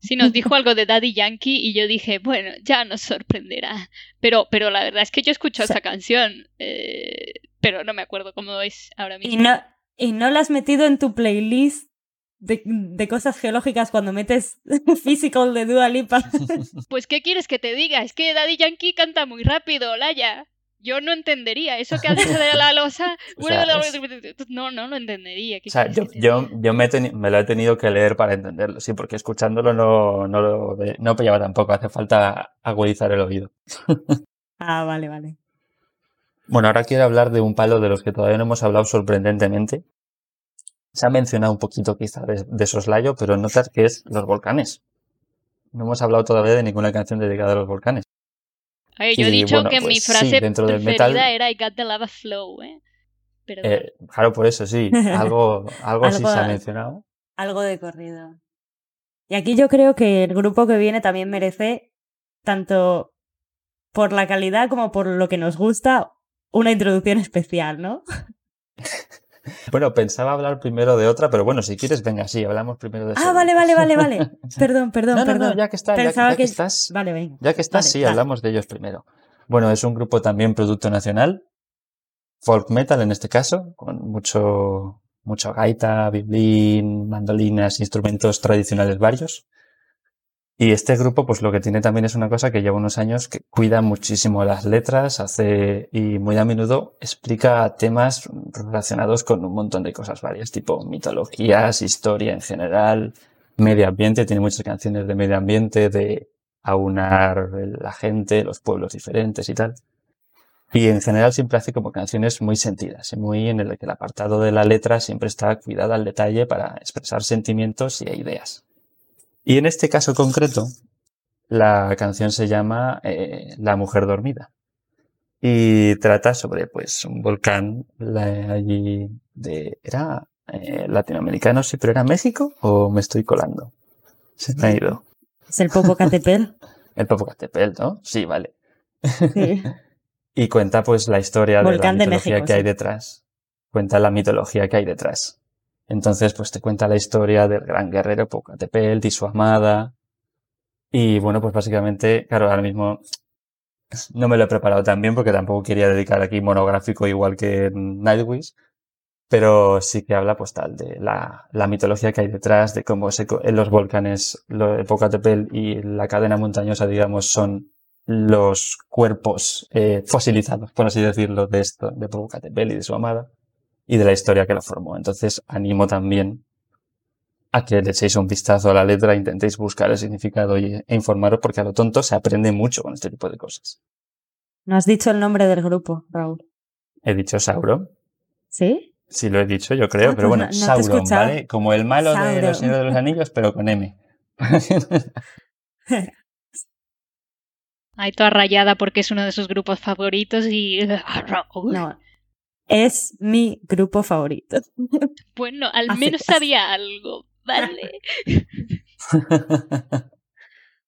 Sí, nos dijo algo de Daddy Yankee y yo dije, bueno, ya nos sorprenderá. Pero, pero la verdad es que yo escucho O sea- esa canción, eh, pero no me acuerdo cómo es ahora mismo. Y no, y no la has metido en tu playlist de, de cosas geológicas cuando metes Physical de Dua Lipa. Pues, ¿qué quieres que te diga? Es que Daddy Yankee canta muy rápido, Laya. Yo no entendería. Eso que ha dicho de la losa. O sea, No, no lo entendería. ¿Qué O sea, yo, yo, me, he teni- me lo he tenido que leer para entenderlo, sí, porque escuchándolo no, no lo no pillaba tampoco, hace falta agudizar el oído. Ah, vale, vale. Bueno, ahora quiero hablar de un palo de los que todavía no hemos hablado sorprendentemente. Se ha mencionado un poquito quizá de, de soslayo, pero notas que es los volcanes. No hemos hablado todavía de ninguna canción dedicada a los volcanes. Oye, yo he dicho bueno, que mi pues sí, frase dentro del preferida metal- era I got the lava flow, ¿eh? Eh, claro, por eso sí, algo, algo sí Algo- se ha mencionado. Algo de corrido. Y aquí yo creo que el grupo que viene también merece tanto por la calidad como por lo que nos gusta, una introducción especial, ¿no? Bueno, pensaba hablar primero de otra, pero bueno, si quieres, venga, sí, hablamos primero de Ah, vale, vale, vale, vale. Perdón, perdón, no, no, perdón. No, ya que, está, ya, que, que- estás, Vale, venga. ya que estás, Vale, sí, hablamos de ellos primero. Bueno, es un grupo también producto nacional, folk metal en este caso, con mucho, mucho gaita, violín, mandolinas, instrumentos tradicionales varios. Y este grupo, pues lo que tiene también es una cosa que lleva unos años que cuida muchísimo las letras, hace y muy a menudo explica temas relacionados con un montón de cosas varias, tipo mitologías, historia en general, medio ambiente, tiene muchas canciones de medio ambiente, de aunar la gente, los pueblos diferentes y tal. Y en general siempre hace como canciones muy sentidas, muy en el que el apartado de la letra siempre está cuidada al detalle para expresar sentimientos y ideas. Y en este caso concreto, la canción se llama eh, La mujer dormida. Y trata sobre pues un volcán la- allí de... ¿Era eh, latinoamericano? Sí, pero ¿era México o me estoy colando? Se me ha ido. Es el Popocatépetl. El Popocatépetl, ¿no? Sí, vale. Sí. Y cuenta pues la historia de la de mitología México, que hay detrás. Cuenta la mitología que hay detrás. Entonces pues te cuenta la historia del gran guerrero Popocatépetl y su amada. Y bueno, pues básicamente, claro, ahora mismo no me lo he preparado tan bien porque tampoco quería dedicar aquí monográfico igual que Nightwish. Pero sí que habla pues tal de la, mitología que hay detrás, de cómo se, en los volcanes, lo, el Popocatépetl y la cadena montañosa, digamos, son los cuerpos eh, fosilizados, por así decirlo, de esto, de y de su amada, y de la historia que lo formó. Entonces, animo también a que le echéis un vistazo a la letra, intentéis buscar el significado y, e informaros, porque a lo tonto se aprende mucho con este tipo de cosas. No has dicho el nombre del grupo, Raúl. He dicho Sauron, ¿Sí? sí lo he dicho, yo creo, Ah, pero pues bueno, no- no Sauron. ¿vale? Como el malo de. Los Señores de los Anillos, pero con M. Ahí toda rayada porque es uno de sus grupos favoritos y... No. Es mi grupo favorito. Bueno, al menos sabía algo, ¿vale?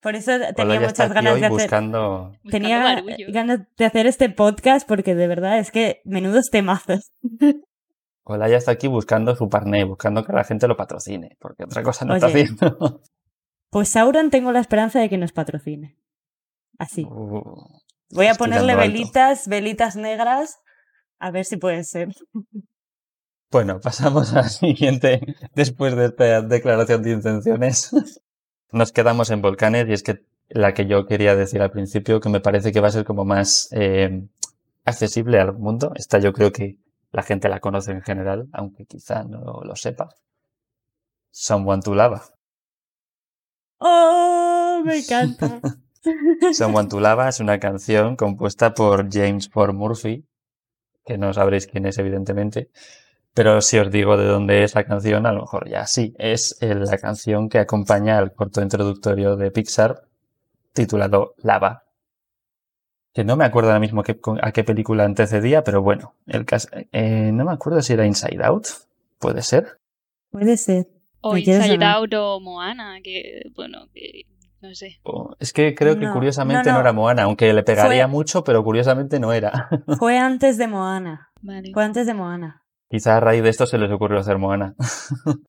Por eso tenía muchas ganas de hacer. buscando... Tenía ganas de hacer este podcast porque de verdad es que menudos temazos. Hola, ya está aquí buscando su parné, buscando que la gente lo patrocine, porque otra cosa no está haciendo. Pues Sauron tengo la esperanza de que nos patrocine. Así. Uh, Voy a ponerle velitas, velitas negras, a ver si pueden ser. Bueno, pasamos a la siguiente. Después de esta declaración de intenciones, nos quedamos en volcanes y es que la que yo quería decir al principio, que me parece que va a ser como más eh, accesible al mundo. Esta yo creo que la gente la conoce en general, aunque quizá no lo sepa. Someone to Lava. ¡Oh! Me encanta. Someone to Lava es una canción compuesta por James Ford Murphy, que no sabréis quién es evidentemente, pero si os digo de dónde es la canción, a lo mejor ya sí, es eh, la canción que acompaña al corto introductorio de Pixar titulado Lava, que no me acuerdo ahora mismo qué- a qué película antecedía, pero bueno, el caso, eh, no me acuerdo si era Inside Out, puede ser. Puede ser. O Inside. Out o Moana, que, bueno, que no sé. Es que creo que No, curiosamente no, no, no. era Moana, aunque le pegaría Fue- mucho, pero curiosamente no era. Fue antes de Moana. Vale. Fue antes de Moana. Quizá a raíz de esto se les ocurrió hacer Moana.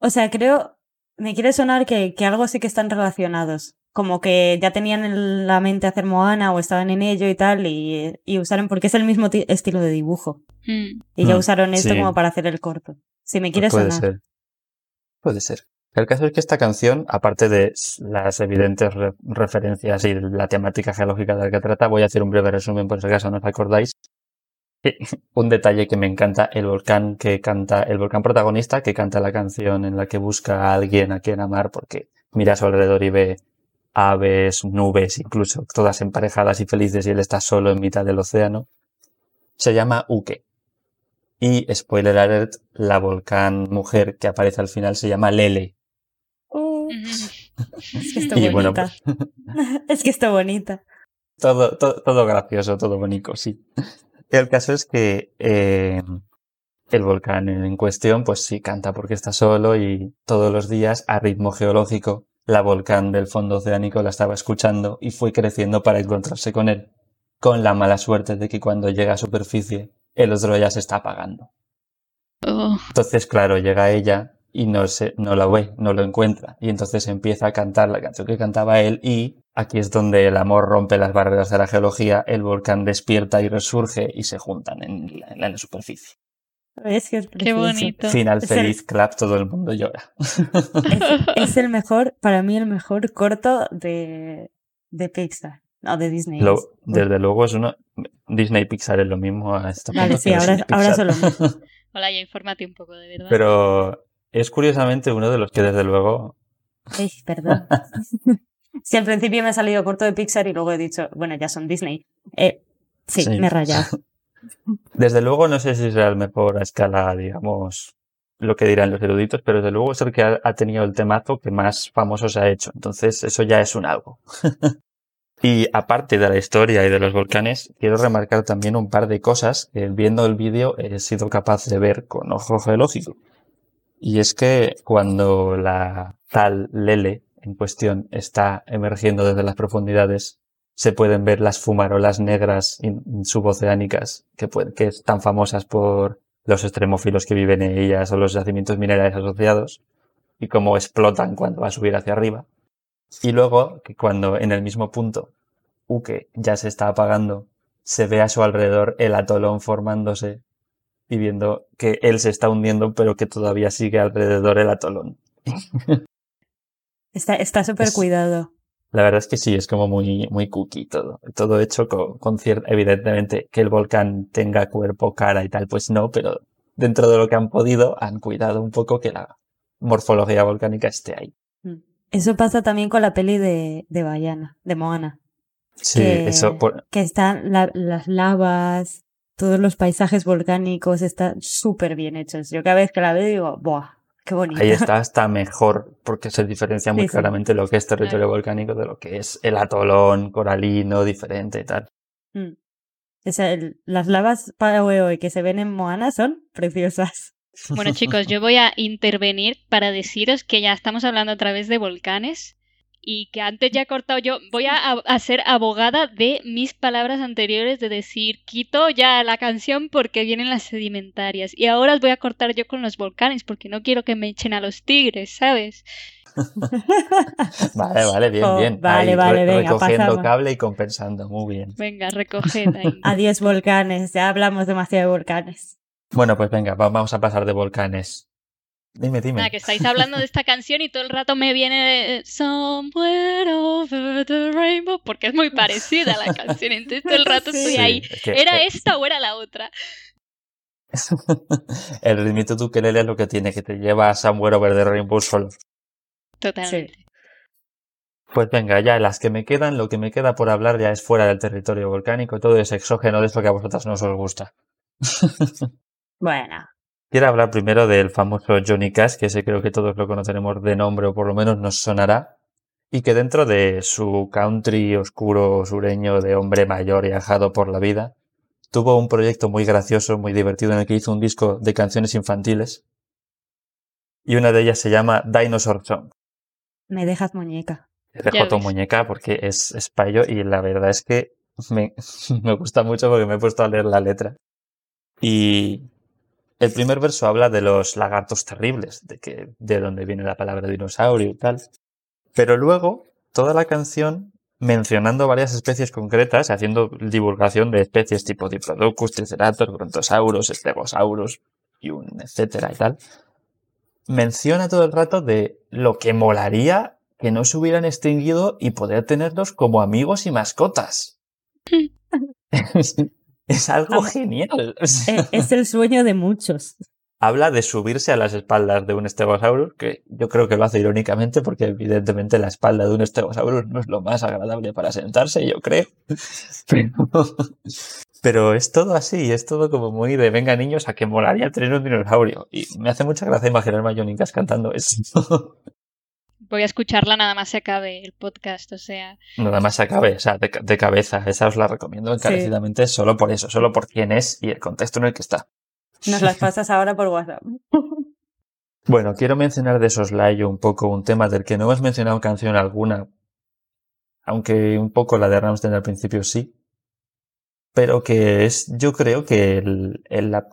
O sea, creo. Me quiere sonar que, que algo sí que están relacionados. Como que ya tenían en la mente hacer Moana o estaban en ello y tal, y, y usaron, porque es el mismo ti- estilo de dibujo. Mm. Y ya Mm, usaron esto sí. como para hacer el corto. Si me Pues quiere puede sonar. ser. Puede ser. El caso es que esta canción, aparte de las evidentes re- referencias y la temática geológica de la que trata, voy a hacer un breve resumen por si acaso no os acordáis. Eh, Un detalle que me encanta, el volcán que canta, el volcán protagonista que canta la canción en la que busca a alguien a quien amar porque mira a su alrededor y ve aves, nubes, incluso todas emparejadas y felices y él está solo en mitad del océano. Se llama Uke. Y spoiler alert, la volcán mujer que aparece al final se llama Lele. Es que está Y bueno, bonita. es que está bonita. Todo, todo, todo gracioso, todo bonito, sí. El caso es que eh, el volcán en cuestión, pues sí, canta porque está solo y todos los días a ritmo geológico la volcán del fondo oceánico la estaba escuchando y fue creciendo para encontrarse con él, con la mala suerte de que cuando llega a superficie, el otro ya se está apagando. Oh, Entonces, claro, llega ella y no, se, no lo ve, no lo encuentra. Y entonces empieza a cantar la canción que cantaba él y aquí es donde el amor rompe las barreras de la geología, el volcán despierta y resurge y se juntan en la, en la superficie. Es que es qué bonito. Final Es el- feliz, clap, todo el mundo llora. Es, es el mejor, para mí el mejor corto de, de Pixar. No, de Disney. Lo- es- desde luego es uno... Disney y Pixar es lo mismo. a este Vale, sí, ahora- ahora Pixar. son lo mismo. Hola, ya infórmate un poco, de verdad. Pero es curiosamente uno de los que desde luego... Ay, perdón. Si al principio me ha salido corto de Pixar y luego he dicho, bueno, ya son Disney. Eh, sí, Sí. me he rayado. Desde luego no sé si será el mejor a escala, digamos, lo que dirán los eruditos, pero desde luego es el que ha, ha tenido el temazo que más famoso se ha hecho. Entonces eso ya es un algo. y aparte de la historia y de los volcanes, quiero remarcar también un par de cosas que viendo el vídeo he sido capaz de ver con ojo geológico. Y es que cuando la tal Lele en cuestión está emergiendo desde las profundidades, se pueden ver las fumarolas negras suboceánicas que, que están famosas por los extremófilos que viven en ellas o los yacimientos minerales asociados y cómo explotan cuando va a subir hacia arriba. Y luego que cuando en el mismo punto Uke ya se está apagando, se ve a su alrededor el atolón formándose y viendo que él se está hundiendo pero que todavía sigue alrededor el atolón. Está está súper Es- cuidado. La verdad es que sí, es como muy, muy cookie todo. Todo hecho con, con cier- evidentemente, que el volcán tenga cuerpo, cara y tal, pues no, pero dentro de lo que han podido, han cuidado un poco que la morfología volcánica esté ahí. Eso pasa también con la peli de, de Bayana, de Moana. Sí, que, eso, por- que están la- las lavas, todos los paisajes volcánicos están súper bien hechos. Yo cada vez que la veo digo, ¡buah! ¡Qué bonito! ahí está hasta mejor, porque se diferencia muy Sí, sí. claramente lo que es territorio Claro. volcánico de lo que es el atolón coralino diferente y tal. Mm. O sea, el- las lavas Paraguay que se ven en Moana son preciosas. Bueno, chicos, yo voy a intervenir para deciros que ya estamos hablando otra vez de volcanes y que antes ya he cortado yo. Voy a, a ser abogada de mis palabras anteriores de decir quito ya la canción porque vienen las sedimentarias y ahora os voy a cortar yo con los volcanes porque no quiero que me echen a los tigres, ¿sabes? Vale, vale, bien, Oh, bien. vale, Ahí, vale, re- venga, recogiendo pasamos. cable y compensando, muy bien. Venga, recoged ahí. Adiós volcanes, ya hablamos demasiado de volcanes. Bueno, pues venga, va- vamos a pasar de volcanes. Dime, dime. Nada, que estáis hablando de esta canción y todo el rato me viene de Somewhere over the rainbow porque es muy parecida a la canción, entonces todo el rato Sí. estoy Sí, ahí. es que, ¿Era eh, esta o era la otra? El ritmito de ukelele es lo que tiene, que te lleva a Somewhere Over the Rainbow solo. Totalmente. Pues venga, ya las que me quedan, lo que me queda por hablar ya es fuera del territorio volcánico, todo es exógeno de eso que a vosotras no os gusta. Bueno, Quiero hablar primero del famoso Johnny Cash, que ese creo que todos lo conoceremos de nombre o por lo menos nos sonará, y que dentro de su country oscuro sureño de hombre mayor y ajado por la vida, tuvo un proyecto muy gracioso, muy divertido, en el que hizo un disco de canciones infantiles, y una de ellas se llama Dinosaur Song. me dejas muñeca. Te Ya dejo tu ves. muñeca porque es, es payo y la verdad es que me, me gusta mucho porque me he puesto a leer la letra. Y el primer verso habla de los lagartos terribles, de que de dónde viene la palabra dinosaurio y tal. Pero luego toda la canción mencionando varias especies concretas, haciendo divulgación de especies tipo Diplodocus, Triceratops, Brontosaurus, Stegosaurus y un etcétera y tal. Menciona todo el rato de lo que molaría que no se hubieran extinguido y poder tenerlos como amigos y mascotas. es, algo genial. Eh, Es el sueño de muchos. Habla de subirse a las espaldas de un Stegosaurus, que yo creo que lo hace irónicamente porque evidentemente la espalda de un Stegosaurus no es lo más agradable para sentarse, yo creo. Pero, pero es todo así, es todo como muy de venga niños a que molaría tener un dinosaurio. Y me hace mucha gracia imaginarme a Johnny Cash cantando eso. Voy a escucharla nada más se acabe el podcast, o sea, Nada más se acabe, o sea, de, ca- de cabeza. Esa os la recomiendo encarecidamente solo por eso, solo por quién es y el contexto en el que está. Nos las pasas ahora por WhatsApp. Bueno, quiero mencionar de soslayo un poco un tema del que no hemos mencionado canción alguna, aunque un poco la de Ramstein al principio sí, pero que es, yo creo que el, el- la,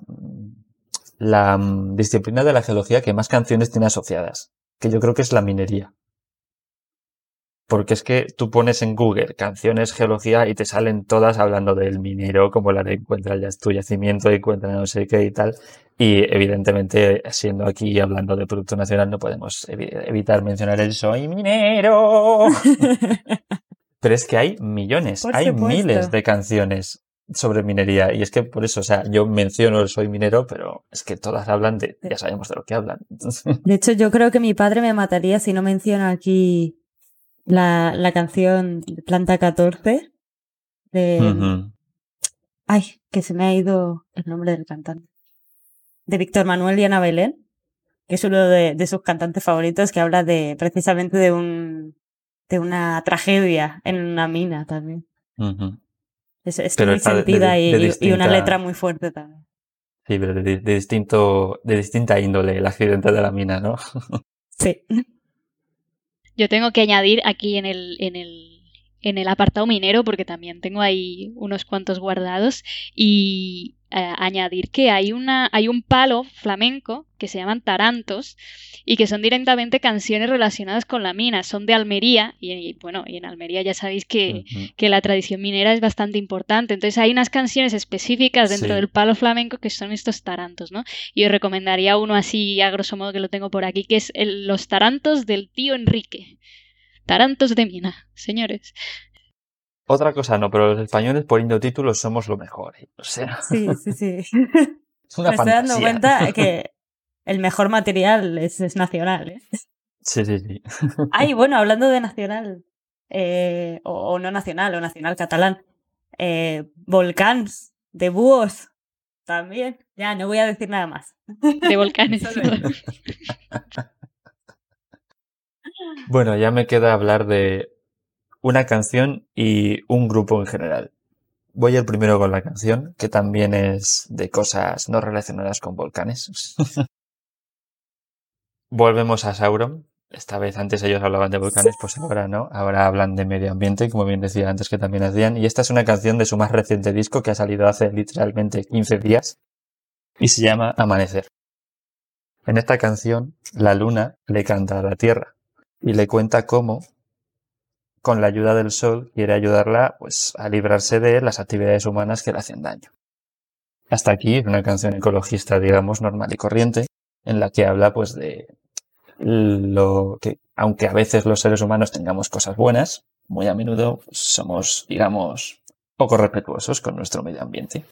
la mm, disciplina de la geología que más canciones tiene asociadas, que yo creo que es la minería. Porque es que tú pones en Google canciones geología y te salen todas hablando del minero, como la de encuentra ya tu yacimiento, encuentra no sé qué y tal. Y evidentemente, siendo aquí hablando de Producto Nacional, no podemos evi- evitar mencionar el soy minero. Pero es que hay millones, Por hay supuesto. miles de canciones sobre minería. Y es que por eso, o sea, yo menciono el soy minero, pero es que todas hablan de, ya sabemos de lo que hablan. De hecho, yo creo que mi padre me mataría si no menciona aquí la, la canción Planta 14 de... Ay, que se me ha ido el nombre del cantante. De Víctor Manuel y Ana Belén, que es uno de, de sus cantantes favoritos, que habla de precisamente de un de una tragedia en una mina también. Es, es Pero muy está de- de- sentida y, de y- una distinta- letra muy fuerte también. Sí, pero de, de distinto, de distinta índole, el accidente de la mina, ¿no? Sí. Yo tengo que añadir aquí en el, en el, en el apartado minero, porque también tengo ahí unos cuantos guardados, y eh, añadir que hay, una, hay un palo flamenco que se llaman tarantos y que son directamente canciones relacionadas con la mina. Son de Almería, y, y, bueno, y en Almería ya sabéis que, que la tradición minera es bastante importante. Entonces hay unas canciones específicas dentro Sí. del palo flamenco que son estos tarantos, ¿no? Y os recomendaría uno así, a grosso modo, que lo tengo por aquí, que es el- los tarantos del tío Enrique. Tarantos de mina, señores. Otra cosa no, pero los españoles poniendo títulos somos lo mejor. ¿eh? O sea, Sí, sí, sí. es una Me estoy dando cuenta que el mejor material es, es nacional. ¿eh? Sí, sí, sí. Ay, bueno, hablando de nacional, eh, o, o no nacional, o nacional catalán, eh, volcans, de búhos, también. Ya, no voy a decir nada más. De volcanes. Solo- Bueno, ya me queda hablar de una canción y un grupo en general. Voy el primero con la canción, que también es de cosas no relacionadas con volcanes. Volvemos a Sauron. Esta vez antes ellos hablaban de volcanes, pues ahora no. Ahora hablan de medio ambiente, como bien decía antes que también hacían. Y esta es una canción de su más reciente disco que ha salido hace literalmente 15 días y se llama Amanecer. En esta canción, la luna le canta a la tierra y le cuenta cómo, con la ayuda del sol, quiere ayudarla pues, a librarse de las actividades humanas que le hacen daño. Hasta aquí una canción ecologista, digamos, normal y corriente, en la que habla pues de lo que, aunque a veces los seres humanos tengamos cosas buenas, muy a menudo somos, digamos, poco respetuosos con nuestro medio ambiente.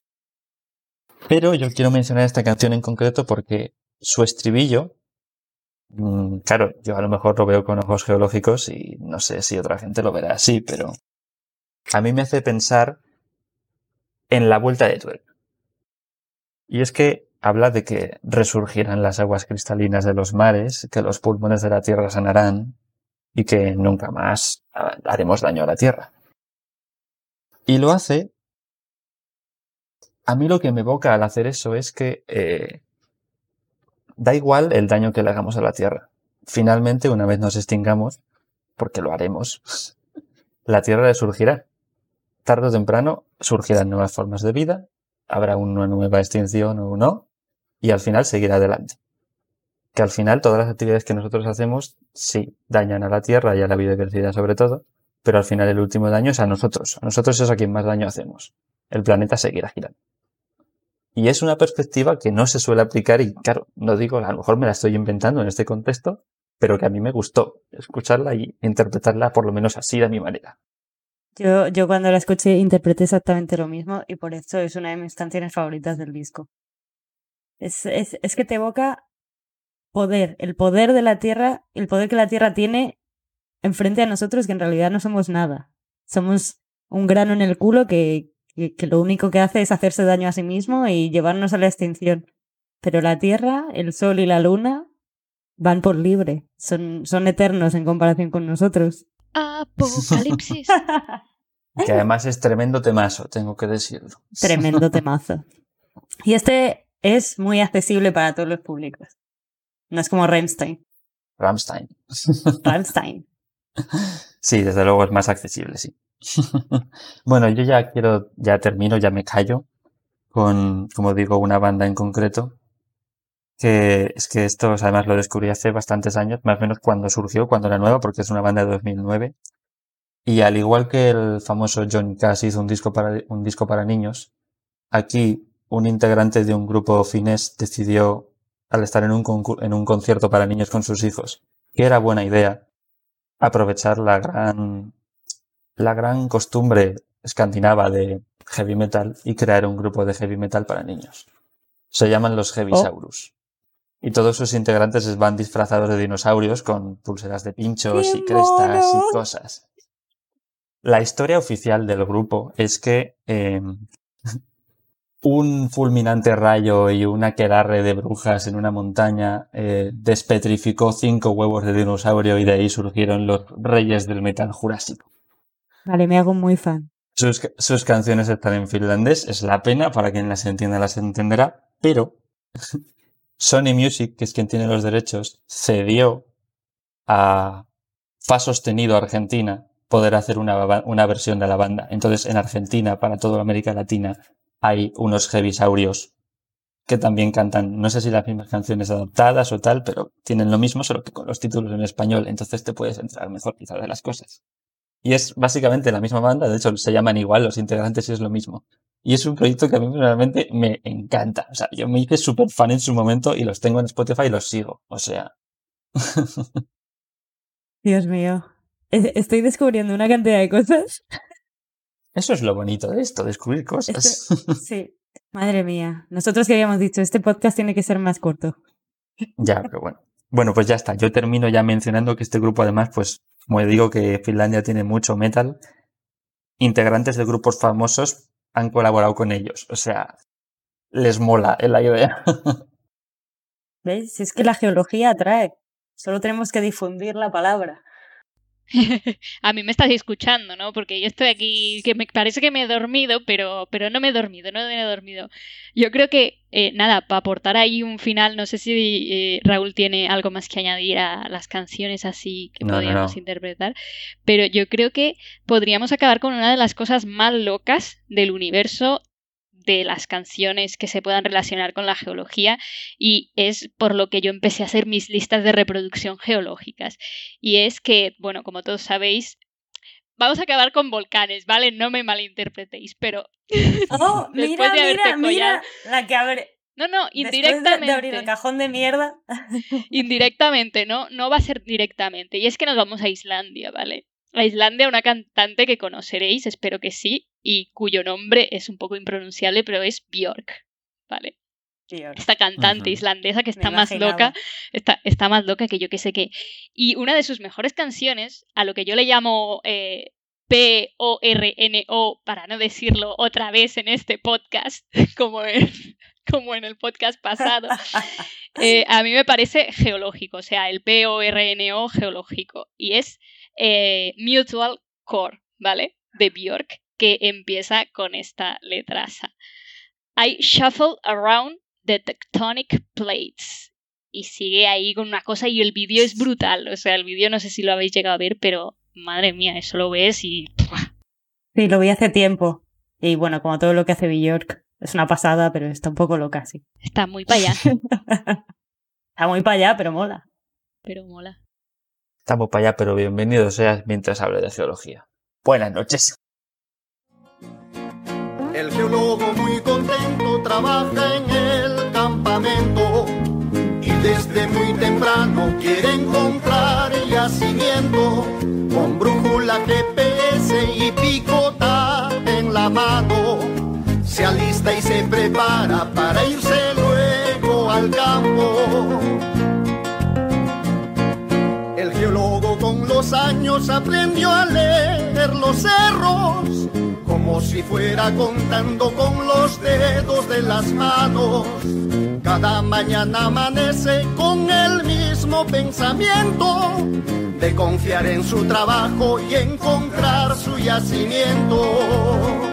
Pero yo quiero mencionar esta canción en concreto porque su estribillo Claro, yo a lo mejor lo veo con ojos geológicos y no sé si otra gente lo verá así, pero a mí me hace pensar en la vuelta de tuerca. Y es que habla de que resurgirán las aguas cristalinas de los mares, que los pulmones de la tierra sanarán y que nunca más haremos daño a la tierra. Y lo hace. A mí lo que me evoca al hacer eso es que eh, da igual el daño que le hagamos a la Tierra. Finalmente, una vez nos extingamos, porque lo haremos, la Tierra resurgirá. Tarde o temprano surgirán nuevas formas de vida, habrá una nueva extinción o no, y al final seguirá adelante. Que al final todas las actividades que nosotros hacemos sí dañan a la Tierra y a la biodiversidad sobre todo, pero al final el último daño es a nosotros. A nosotros es a quien más daño hacemos. El planeta seguirá girando. Y es una perspectiva que no se suele aplicar y claro, no digo, a lo mejor me la estoy inventando en este contexto, pero que a mí me gustó escucharla y interpretarla por lo menos así de mi manera. Yo, yo cuando la escuché interpreté exactamente lo mismo y por eso es una de mis canciones favoritas del disco. Es, es, es que te evoca poder, el poder de la Tierra, el poder que la Tierra tiene enfrente a nosotros que en realidad no somos nada. Somos un grano en el culo que, que, que lo único que hace es hacerse daño a sí mismo y llevarnos a la extinción. Pero la Tierra, el Sol y la Luna van por libre, son, son eternos en comparación con nosotros. Apocalipsis. Que además es tremendo temazo, tengo que decirlo. Tremendo temazo. Y este es muy accesible para todos los públicos. No es como Rammstein. Rammstein. Rammstein. Sí, desde luego es más accesible, sí. bueno, yo ya quiero, ya termino, ya me callo con, como digo, una banda en concreto. Que es que esto, además, lo descubrí hace bastantes años, más o menos cuando surgió, cuando era nueva, porque es una banda de 2009. Y al igual que el famoso John Cash hizo un disco para, un disco para niños, aquí un integrante de un grupo finés decidió, al estar en un, en un concierto para niños con sus hijos, que era buena idea aprovechar la gran, la gran costumbre escandinava de heavy metal y crear un grupo de heavy metal para niños. Se llaman los Heavisaurus. Y todos sus integrantes van disfrazados de dinosaurios con pulseras de pinchos y crestas y cosas. La historia oficial del grupo es que em, un fulminante rayo y una aquelarre de brujas en una montaña eh, despetrificó cinco huevos de dinosaurio y de ahí surgieron los reyes del metal jurásico. Vale, me hago muy fan. Sus, canciones están en finlandés, es la pena, para quien las entienda las entenderá, pero Sony Music, que es quien tiene los derechos, cedió a Fa Sostenido Argentina poder hacer una, una versión de la banda. Entonces, en Argentina, para toda América Latina, hay unos heavisaurios que también cantan, no sé si las mismas canciones adaptadas o tal, pero tienen lo mismo, solo que con los títulos en español, entonces te puedes entrar mejor quizás de las cosas. Y es básicamente la misma banda, de hecho se llaman igual los integrantes y es lo mismo. Y es un proyecto que a mí realmente me encanta. O sea, yo me hice súper fan en su momento y los tengo en Spotify y los sigo. O sea. Dios mío. Estoy descubriendo una cantidad de cosas eso es lo bonito de esto, descubrir cosas. sí, madre mía. Nosotros que habíamos dicho, este podcast tiene que ser más corto. Ya, pero bueno. Bueno, pues ya está. Yo termino ya mencionando que este grupo además, pues, como digo que Finlandia tiene mucho metal, integrantes de grupos famosos han colaborado con ellos. O sea, les mola la idea. ¿Veis? Es que la geología atrae. Solo tenemos que difundir la palabra. a mí me estás escuchando, ¿no? Porque yo estoy aquí, que me parece que me he dormido, pero, pero no me he dormido, no me he dormido. Yo creo que, eh, nada, para aportar ahí un final, no sé si eh, Raúl tiene algo más que añadir a las canciones así que podríamos interpretar, pero yo creo que podríamos acabar con una de las cosas más locas del universo de las canciones que se puedan relacionar con la geología y es por lo que yo empecé a hacer mis listas de reproducción geológicas. Y es que, bueno, como todos sabéis, vamos a acabar con volcanes, ¿vale? No me malinterpretéis, pero... Oh, mira, mira, mira, la que abre... No, no, indirectamente. De, abrir el cajón de mierda. indirectamente, ¿no? No va a ser directamente. Y es que nos vamos a Islandia, ¿vale? A Islandia, una cantante que conoceréis, espero que sí, y cuyo nombre es un poco impronunciable, pero es Björk, ¿vale? Esta cantante islandesa que está más loca, está, está, más loca que yo que sé qué. Y una de sus mejores canciones, a lo que yo le llamo eh, P-O-R-N-O, para no decirlo otra vez en este podcast, como en, como en el podcast pasado, eh, a mí me parece geológico, o sea, el P-O-R-N-O geológico. Y es eh, Mutual Core, ¿vale? De Björk que empieza con esta letraza. I shuffle around the tectonic plates. Y sigue ahí con una cosa y el vídeo es brutal. O sea, el vídeo no sé si lo habéis llegado a ver, pero madre mía, eso lo ves y... Sí, lo vi hace tiempo. Y bueno, como todo lo que hace Bjork, es una pasada, pero está un poco loca, sí. Está muy para allá. está muy para allá, pero mola. Pero mola. Estamos para allá, pero bienvenido seas mientras hable de geología. Buenas noches. El geólogo muy contento trabaja en el campamento y desde muy temprano quiere encontrar yacimiento con brújula, GPS y picota en la mano. Se alista y se prepara para irse luego al campo. Con los años aprendió a leer los cerros como si fuera contando con los dedos de las manos. Cada mañana amanece con el mismo pensamiento de confiar en su trabajo y encontrar su yacimiento.